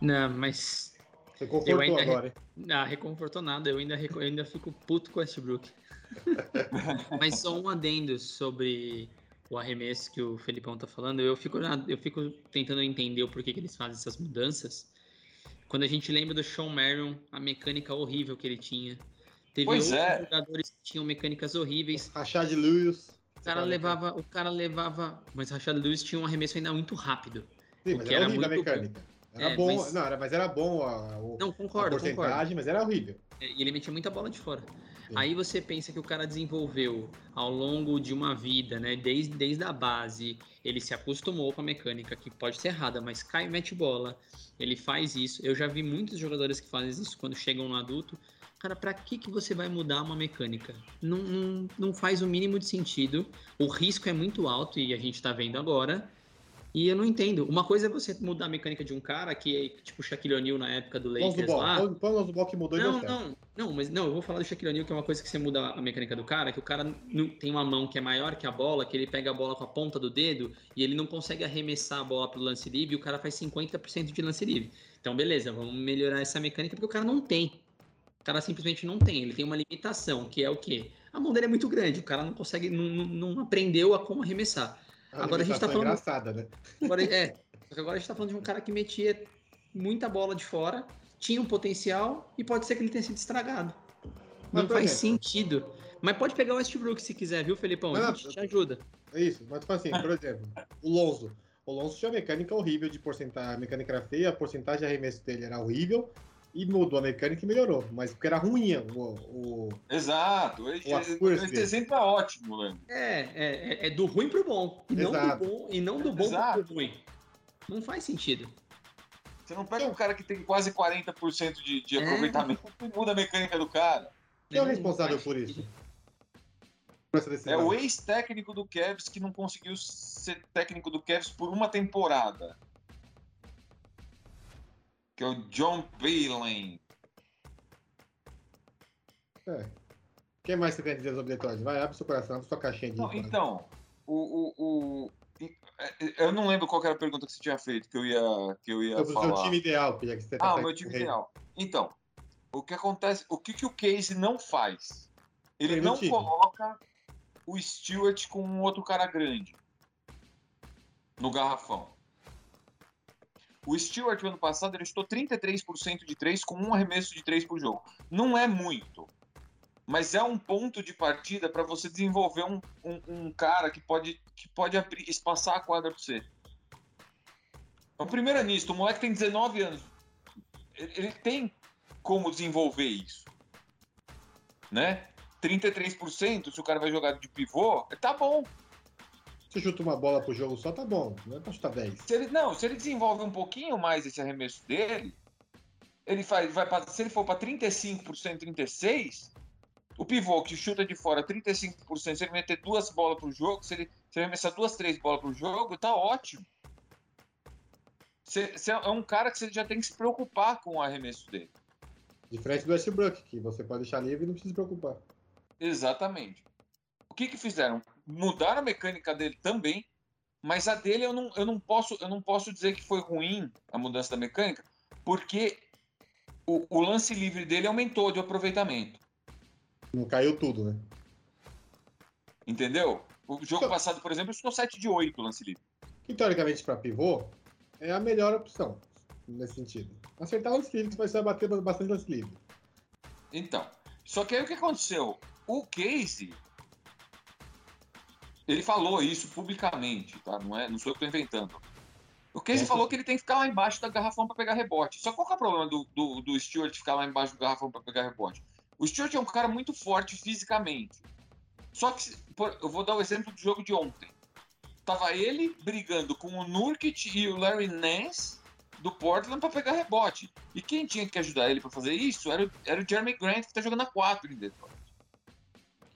Não, mas. você confortou ainda- agora, hein? Ah, reconfortou nada, eu ainda, eu ainda fico puto com o Westbrook. Mas só um adendo sobre o arremesso que o Felipão tá falando. Eu fico, eu fico tentando entender o porquê que eles fazem essas mudanças. Quando a gente lembra do Sean Marion, a mecânica horrível que ele tinha. Teve Pois outros é. jogadores que tinham mecânicas horríveis. Rashad Lewis. O cara levava, o cara levava, mas Rashad Lewis tinha um arremesso ainda muito rápido. Sim, mas que era era muito bom. Era É, bom, mas- não, era, mas era bom a, o- Não, a concordo, porcentagem, concordo. mas era horrível. É, E ele metia muita bola de fora. Sim. Aí você pensa que o cara desenvolveu ao longo de uma vida, né? Desde, desde a base, ele se acostumou com a mecânica, que pode ser errada, mas cai e mete bola. Ele faz isso. Eu já vi muitos jogadores que fazem isso quando chegam no adulto. Cara, pra que, que você vai mudar uma mecânica? Não, não, não faz o mínimo de sentido. O risco é muito alto e a gente tá vendo agora. E eu não entendo. Uma coisa é você mudar a mecânica de um cara que é tipo o Shaquille O'Neal na época do Lakers lá. Ball. Põe os do Ball que mudou e Não, deu certo. não, não, mas não, eu vou falar do Shaquille O'Neal, que é uma coisa que você muda a mecânica do cara, que o cara não- tem uma mão que é maior que a bola, que ele pega a bola com a ponta do dedo e ele não consegue arremessar a bola pro lance livre e o cara faz 50% de lance livre. Então, beleza, vamos melhorar essa mecânica porque o cara não tem. O cara simplesmente não tem, ele tem uma limitação, que é o quê? A mão dele é muito grande, o cara não consegue, não, não- não aprendeu a como arremessar. Agora a gente tá limitação falando- engraçada, né? Agora, é, agora a gente tá falando de um cara que metia muita bola de fora, tinha um potencial e pode ser que ele tenha sido estragado. Mas, Não faz exemplo- sentido. Mas pode pegar o Westbrook se quiser, viu, Felipão? Mas, A gente te ajuda. É isso. Mas, tipo assim, por exemplo, o Lonzo. O Lonzo tinha uma mecânica horrível de porcentagem. A mecânica era feia, a porcentagem de arremesso dele era horrível. E mudou a mecânica e melhorou. Mas porque era ruim o, o, Exato. Esse, O Accuracy esse dele. exemplo é ótimo, Leandro. É, é, é- é do ruim pro bom. E não do Exato. bom, e não do bom Exato. pro ruim. Não faz sentido. Você não pega um cara que tem quase 40% de, de É. aproveitamento e muda a mecânica do cara. Quem é o responsável por isso? É o ex-técnico do Cavs que não conseguiu ser técnico do Cavs por uma temporada. Que é o John Paylen. É. Quem mais você tem a dizer sobre Detroit? Vai, abre seu coração, abre sua caixinha de Não, então, o, o, o- é, Eu não lembro qual era a pergunta que você tinha feito, que eu ia, que eu ia Sobre o falar. seu time ideal, que você Ah, o meu time o rei. ideal. Então, o que acontece, o que, que o Case não faz? Ele o não coloca o Stewart com um outro cara grande no garrafão. O Stewart, no ano passado, ele estou 33% de 3 com um arremesso de 3 por jogo. Não é muito, mas é um ponto de partida para você desenvolver um, um, um cara que pode, que pode abrir, espaçar a quadra para você. O primeiro é o moleque tem 19 anos. Ele, ele tem como desenvolver isso. Né? 33%, se o cara vai jogar de pivô, tá bom. Se chuta uma bola pro jogo só, tá bom. Não é pra chutar 10. Se ele, não, se ele desenvolve um pouquinho mais esse arremesso dele, ele faz, vai pra, se ele for para 35%, 36%, o pivô que chuta de fora 35%, se ele meter duas bolas pro jogo, se ele, se ele arremessar duas, três bolas pro jogo, tá ótimo. Você, é um cara que você já tem que se preocupar com o arremesso dele. Diferente do Westbrook, que você pode deixar livre e não precisa se preocupar. Exatamente. O que que fizeram? Mudaram a mecânica dele também, mas a dele eu não, eu não posso eu não posso dizer que foi ruim a mudança da mecânica, porque o, o lance livre dele aumentou de aproveitamento, Não caiu tudo, né? entendeu? O jogo Então- passado, por exemplo, ficou 7 de 8 lance livre. Que teoricamente para pivô é a melhor opção nesse sentido. Acertar os livres, vai bater bastante lance livre. Então, só que aí o que aconteceu? O Casey, ele falou isso publicamente, tá? Não, é, não sou eu que tô inventando. O Casey Essa- falou que ele tem que ficar lá embaixo da garrafão para pegar rebote. Só qual que é o problema do, do, do Stewart ficar lá embaixo do garrafão para pegar rebote? O Stewart é um cara muito forte fisicamente. Só que, por- eu vou dar o exemplo do jogo de ontem. Tava ele brigando com o Nurkic e o Larry Nance do Portland para pegar rebote. E quem tinha que ajudar ele para fazer isso era, o- era o Jeremy Grant, que tá jogando a 4 em Detroit.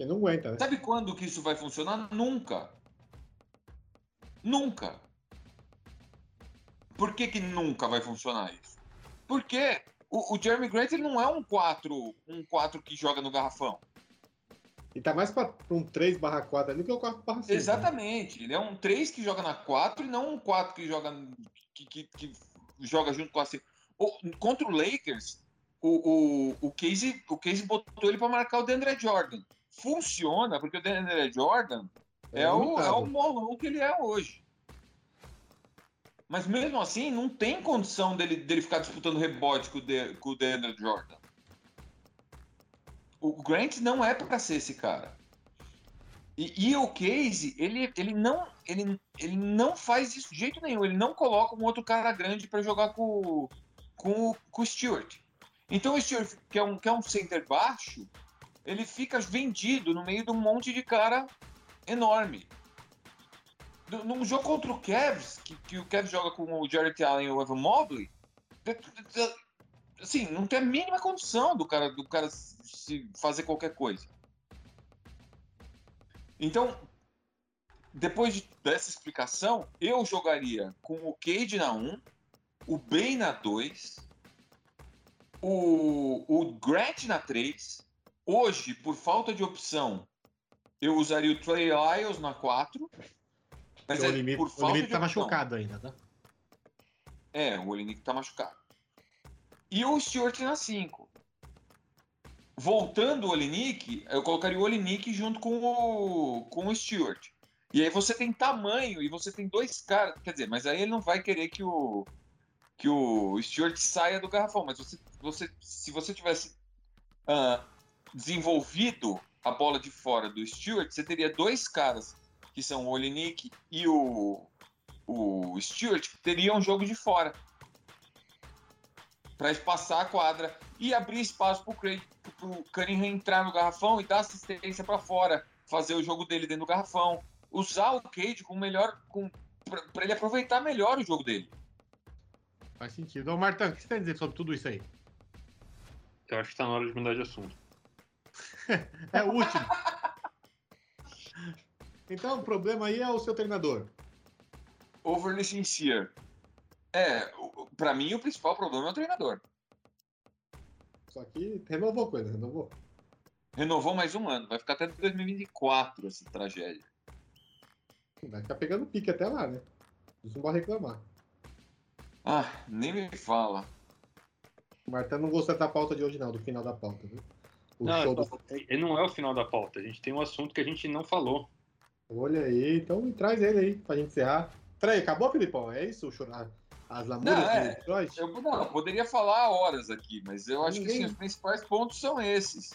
Porque não aguenta, né? Sabe quando que isso vai funcionar? Nunca. Nunca. Por que, que nunca vai funcionar isso? Porque o, o Jeremy Grant ele não é um 4, um 4 que joga no garrafão. E tá mais pra um 3 barra 4 ali que o 4 barra 5. Exatamente. Ele é um 3 que joga na 4 e não um 4 que joga que, que, que joga junto com a 5. O- Contra o Lakers, o, o, o, Casey, o Casey botou ele para marcar o DeAndre Jordan. Funciona, porque o DeAndre Jordan é, o, limitado. é o molão que ele é hoje. Mas mesmo assim, não tem condição dele, dele ficar disputando rebote com o, De, com o DeAndre Jordan. O Grant não é para ser esse cara. E, e o Casey, ele, ele, não, ele, ele não faz isso de jeito nenhum. Ele não coloca um outro cara grande para jogar com, com, o- com o Stewart. Então o Stewart, que é, um, que é um center baixo, ele fica vendido no meio de um monte de cara enorme. No- Num jogo contra o Cavs, que, que o Cavs joga com o Jarrett Allen e o Evan Mobley, de- de- de- assim, não tem a mínima condição do cara, do cara se fazer qualquer coisa. Então, depois de- dessa explicação, eu jogaria com o Cade na 1, o Bey na 2, o, o Grant na 3. Hoje, por falta de opção, eu usaria o Trey Lyles na 4. Mas Porque é o limite, por o falta limite de tá opção. machucado ainda, tá? É, o Olinick tá machucado. E o Stewart na 5. Voltando o Olinick, eu colocaria o Olinick junto com o, com o Stewart. E aí você tem tamanho e você tem dois caras. Quer dizer, mas aí ele não vai querer que o, que o Stewart saia do garrafão. Mas você, você, se você tivesse ah, desenvolvido a bola de fora do Stewart, você teria dois caras que são o Olinik e o, o Stewart, teriam um jogo de fora. Para espaçar a quadra e abrir espaço para o Cunningham entrar no garrafão e dar assistência para fora, fazer o jogo dele dentro do garrafão. Usar o Cade com melhor. para ele aproveitar melhor o jogo dele. Faz sentido. Ô, Martão, o que você tem a dizer sobre tudo isso aí? Eu acho que tá na hora de mudar de assunto. É o último. então o problema aí é o seu treinador. Overly sincere. É, para mim o principal problema é o treinador. Só que renovou coisa, renovou. Renovou mais um ano, vai ficar até 2024 essa tragédia. Vai ficar pegando pique até lá, né? Isso não vai reclamar. Ah, nem me fala. O Marta não gostou da pauta de hoje, não, do final da pauta, viu? O Não, show do... não é o final da pauta. A gente tem um assunto que a gente não falou. Olha aí, então traz ele aí pra gente encerrar. Peraí, acabou, Filipão? É isso? O chorar? As lamúrias Não, é, do Detroit? Eu, não, eu poderia falar horas aqui, mas eu acho que Ninguém- assim, os principais pontos são esses.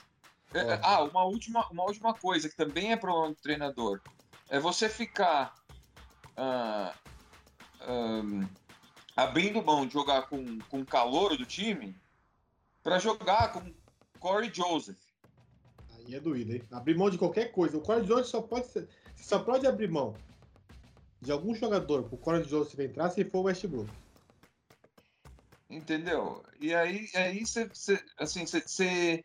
É, ah, uma última, uma última coisa que também é problema do treinador. É você ficar ah, ahn, abrindo mão de jogar com, com o calor do time para jogar com Corey Joseph. Aí é doído, hein? Abrir mão de qualquer coisa. O Corey Jones só pode ser... você só pode abrir mão de algum jogador pro Corey Jones entrar se for o Westbrook. Entendeu? E aí, aí você, assim, você,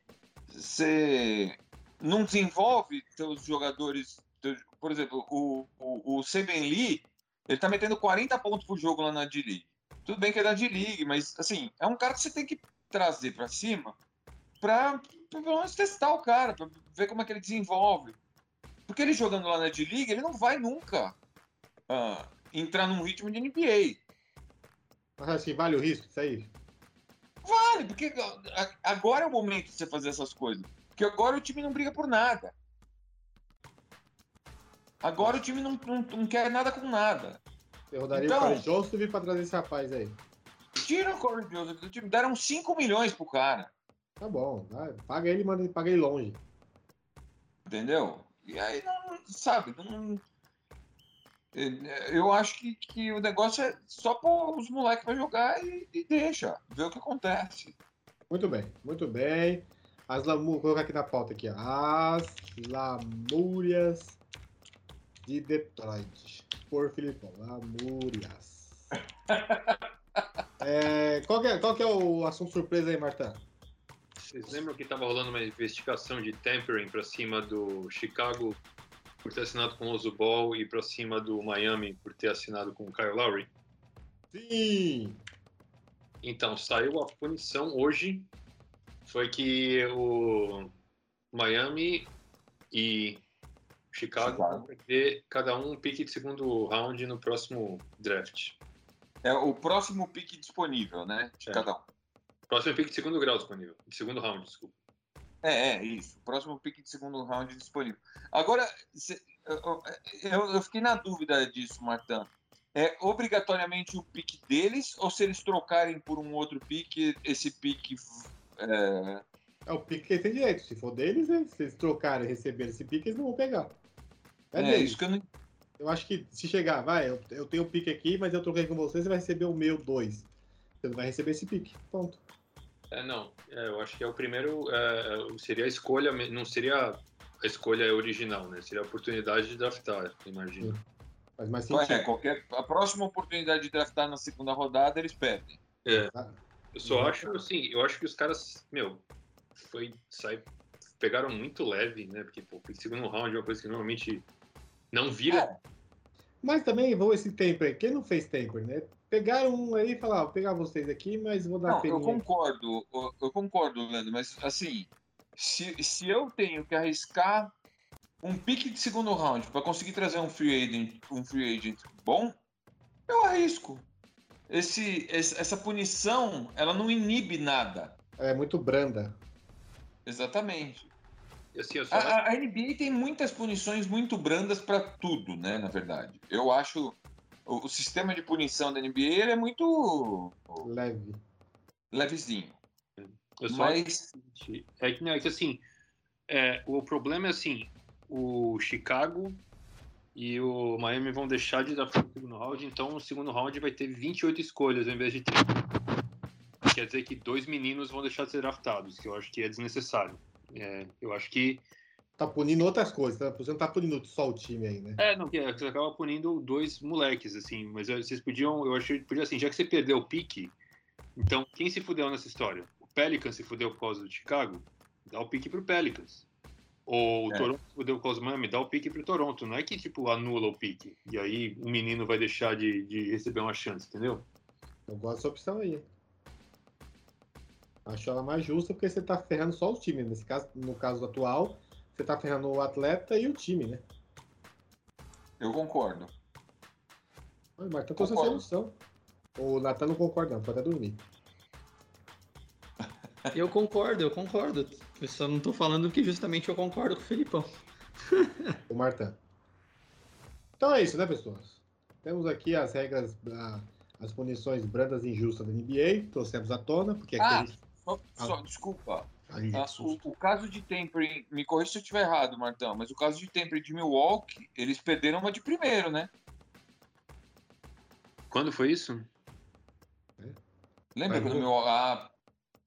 você não desenvolve seus jogadores. teu- Por exemplo, o, o, o Seben Lee, ele tá metendo 40 pontos por jogo lá na D-League. Tudo bem que é da D-League, mas assim, é um cara que você tem que trazer pra cima pra, pra pelo menos testar o cara, pra ver como é que ele desenvolve. Porque ele jogando lá na D-League, ele não vai nunca ah, entrar num ritmo de NBA. Mas assim, vale o risco isso aí? Vale, porque agora é o momento de você fazer essas coisas. Porque agora o time não briga por nada. Agora o time não, não, não quer nada com nada. Eu rodaria Então- o Corey Joseph pra trazer esse rapaz aí. Tira o Corey Joseph do time. Deram 5 milhões pro cara. Tá bom, vai, paga ele e manda ele, paga ele longe. Entendeu? E aí, não, sabe, não. Eu acho que, que o negócio é só pôr os moleques pra jogar e, e deixa, ver o que acontece. Muito bem, muito bem. As lamúrias, vou colocar aqui na pauta aqui, ó. As lamúrias de Detroit. Por Filipão, lamúrias. É, qual, que é, qual que é o assunto surpresa aí, Marta? Vocês lembram que estava rolando uma investigação de tampering para cima do Chicago por ter assinado com o Oso Ball e para cima do Miami por ter assinado com o Kyle Lowry? Sim! Então, saiu a punição hoje. Foi que o Miami e Chicago vão perder cada um um pique de segundo round no próximo draft. É o próximo pique disponível, né? De É. cada um. Próximo pique de segundo grau disponível. De segundo round, desculpa. É, é, isso. Próximo pique de segundo round disponível. Agora, cê- eu, eu- eu fiquei na dúvida disso, Martã. É obrigatoriamente o pique deles ou se eles trocarem por um outro pique, esse pique. É, É o pique que eles têm direito. Se for deles, né, se eles trocarem e receberem esse pique, eles não vão pegar. É, é deles. isso que eu não. Eu acho que se chegar, vai, eu, eu tenho o pique aqui, mas eu troquei com você, você vai receber o meu dois. Você não vai receber esse pique. Ponto. É, não. É, eu acho que é o primeiro. é, é, seria a escolha, não seria a escolha original, né? Seria a oportunidade de draftar, imagino. Faz mais É, sentido. qualquer, a próxima oportunidade de draftar na segunda rodada, eles perdem. É. Eu só acho, assim, eu acho que os caras, meu, foi, sai, pegaram muito leve, né? Porque, pô, o segundo round é uma coisa que normalmente não vira. É, Mas também vou esse temper. Quem não fez temper, né? Pegaram um aí e falaram, vou pegar vocês aqui, mas vou dar Não, eu concordo, eu, eu concordo, Leandro, mas assim, se, se eu tenho que arriscar um pique de segundo round para conseguir trazer um free agent, um free agent bom, eu arrisco. Esse, esse- essa punição, ela não inibe nada. É muito branda. Exatamente. Assim, eu só A, a- a NBA tem muitas punições muito brandas para tudo, né? Na verdade, eu acho o, o sistema de punição da NBA ele é muito Leve. levezinho. Eu só Mas é que, não, é que assim, é, o problema é assim, o Chicago e o Miami vão deixar de draftar no segundo round, então o segundo round vai ter 28 escolhas ao invés de 30. Quer dizer que dois meninos vão deixar de ser draftados, que eu acho que é desnecessário. É, eu acho que. Tá punindo outras coisas, tá? você não tá punindo só o time aí, né? É, não, que você acaba punindo dois moleques, assim, mas vocês podiam, eu achei, podia assim, já que você perdeu o pique, então quem se fudeu nessa história? O Pelicans se fudeu por causa do Chicago? Dá o pique pro Pelicans. Ou o É. Toronto se fudeu por causa do Miami? Dá o pique pro Toronto. Não é que, tipo, anula o pique. E aí o menino vai deixar de, de receber uma chance, entendeu? Eu gosto dessa opção aí. Acho ela mais justa porque você tá ferrando só o time. Nesse caso, no caso atual, você tá ferrando o atleta e o time, né? Eu concordo. Oi, Martão trouxe a Concordo. solução. O Natan não concorda, não, pode até dormir. Eu concordo, eu concordo. Eu só não tô falando que justamente eu concordo com o Felipão. O Martão. Então é isso, né, pessoas? Temos aqui as regras, da- as punições brandas e injustas da NBA, trouxemos à tona, porque aqui Ah, gente- Só, só- desculpa. A Ah, susto. o, o caso de Temple, me corrija se eu estiver errado, Martão, mas o caso de Temple de Milwaukee, eles perderam uma de primeiro, né? Quando foi isso? Lembra Mas quando o Milwaukee. Ah,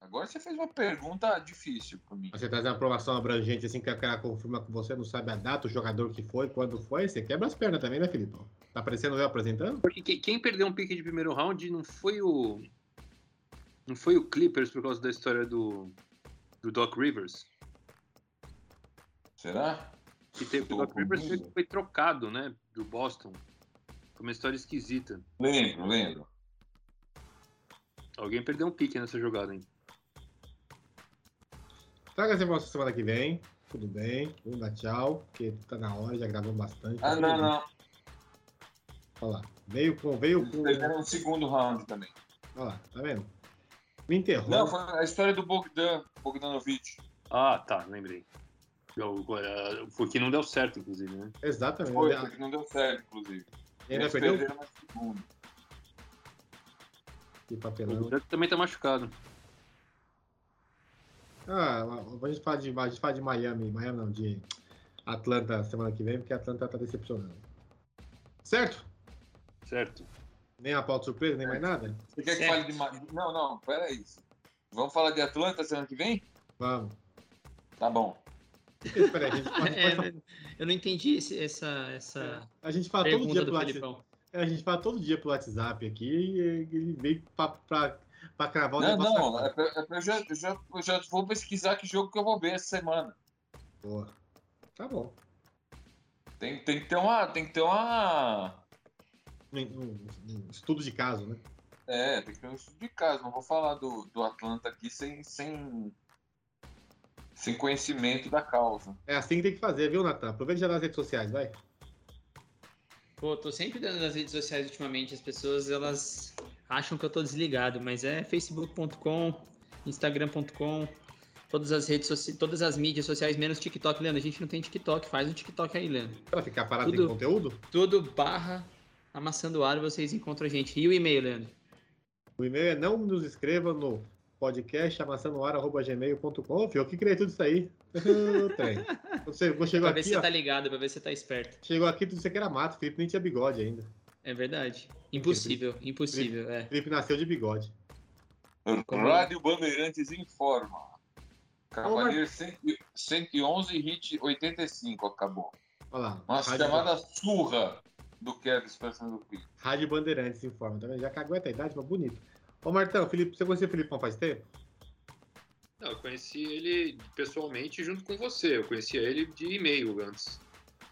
agora você fez uma pergunta difícil pra mim. Você traz uma aprovação abrangente assim que o cara confirma com você, não sabe a data, o jogador que foi, quando foi, você quebra as pernas também, né, Filipão? Tá aparecendo eu apresentando? Porque quem- quem perdeu um pique de primeiro round não foi o. Não foi o Clippers por causa da história do. Do Doc Rivers. Será? Que teve, o Doc Rivers foi, foi trocado, né? Do Boston. Foi uma história esquisita. Lembro, lembro. Alguém perdeu um pique nessa jogada, hein? Traga as informações semana que vem. Tudo bem. Vamos dar tchau, porque tá na hora, já gravamos bastante. Ah, Tá não, bem. não. Olha lá. Veio com. Veio com. perderam no segundo round também. Olha lá, tá vendo? Me interrompe. Não, foi a história do Bogdan, Bogdanovic. Ah, tá, lembrei. Foi que não deu certo, inclusive, né? Exatamente. Foi, porque não deu certo, inclusive. Ainda Eles perdeu? perderam. Que O papelão. Durant também tá machucado. Ah, a gente fala de, a gente fala de Miami. Miami não, de Atlanta semana que vem, porque Atlanta tá decepcionando. Certo? Certo. Nem a pauta surpresa, nem mais nada? Você quer que fale de. Não, não, peraí. Vamos falar de Atlanta semana que vem? Vamos. Tá bom. Espera aí, a gente pode, pode É, falar- eu não entendi esse- essa, essa a gente fala todo dia pelo WhatsApp. É, A gente fala todo dia pelo WhatsApp aqui e ele veio pra, pra, pra cravar o Não, negócio. não, é é pra eu, já, eu, já, eu já vou pesquisar que jogo que eu vou ver essa semana. Boa. Tá bom. Tem, tem que ter uma. Tem que ter uma. Um, estudo de caso, né? É, tem que ter um estudo de caso. Não vou falar do, do Atlanta aqui sem, sem. Sem conhecimento da causa. É assim que tem que fazer, viu, Natan? Aproveita e já nas redes sociais, vai. Pô, tô sempre dando nas redes sociais ultimamente. As pessoas, elas acham que eu tô desligado, mas é facebook.com, instagram.com, todas as redes sociais, todas as mídias sociais, menos TikTok. Leandro, a gente não tem TikTok, faz um TikTok aí, Leandro. Pra ficar parado Tudo. em conteúdo, Tudo barra amassando o ar, vocês encontram a gente. E o e-mail, Leandro? o e-mail é não nos escreva no podcast amassanoar.gmail.com. Ô, filho, eu que criei tudo isso aí. Trem. Você chegou Pra ver aqui, se ó, tá ligado, pra ver se você tá esperto. chegou aqui, tudo isso aqui era mato. Felipe nem tinha bigode ainda. É verdade. Impossível, impossível, é. Felipe nasceu de bigode. Como- Rádio Bandeirantes informa. Cavaleiro 100 111 hit 85 acabou. Olha lá. Uma chamada surra do Kevin Expressão do Pico. Rádio Bandeirantes informa. Tá vendo? Já cagou a idade, mas bonito. Ô, Martão, Felipe, você conhecia o Filipão faz tempo? Não, eu conheci ele pessoalmente junto com você. Eu conhecia ele de e-mail antes.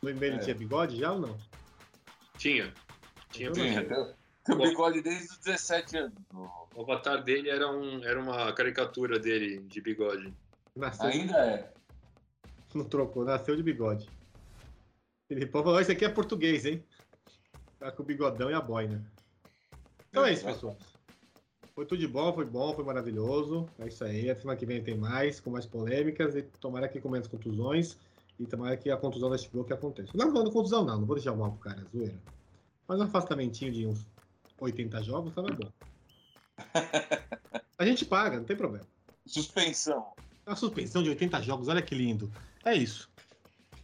No e-mail ele É. tinha bigode já ou não? Tinha. Tinha Eu Tinha, tem o bigode desde os 17 anos. O avatar dele era, um, era uma caricatura dele de bigode. Nasceu, Ainda é. não trocou, nasceu de bigode. Filipão falou, isso aqui é português, hein? Tá com o bigodão e a boina. Então é isso, pessoal. Foi tudo de bom, foi bom, foi maravilhoso. É isso aí. A semana que vem tem mais, com mais polêmicas. E tomara que com menos contusões. E tomara que a contusão da que aconteça. Não, não, contusão não, não vou deixar o mal pro cara, zoeira. Mas um afastamentinho de uns 80 jogos tava bom. A gente paga, não tem problema. Suspensão. Uma suspensão de 80 jogos, olha que lindo. É isso.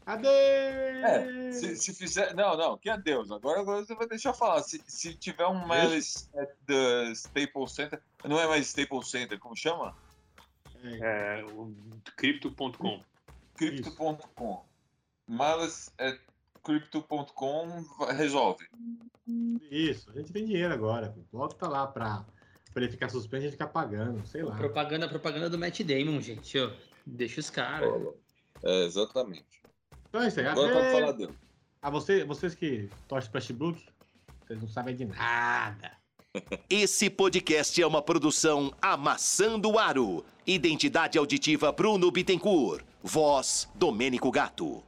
Adeus! Se, se fizer. Não, não, que é Deus. Agora, agora você vai deixar eu falar. Se, se tiver um Malice at the Staples Center. Não é mais Staples Center, como chama? É, o Crypto.com. Crypto.com. Malice at Crypto.com resolve. Isso, a gente tem dinheiro agora. Volta lá pra, pra ele ficar suspenso e a gente ficar pagando, sei lá. Propaganda, propaganda do Matt Damon, gente. ó. Deixa os caras. É, exatamente. Então é isso aí. Agora Até- pode falar dele. Ah, você, vocês que torcem pra Westbrook, vocês não sabem de nada. Esse podcast é uma produção Amassando o Aro. Identidade auditiva Bruno Bittencourt. Voz Domênico Gato.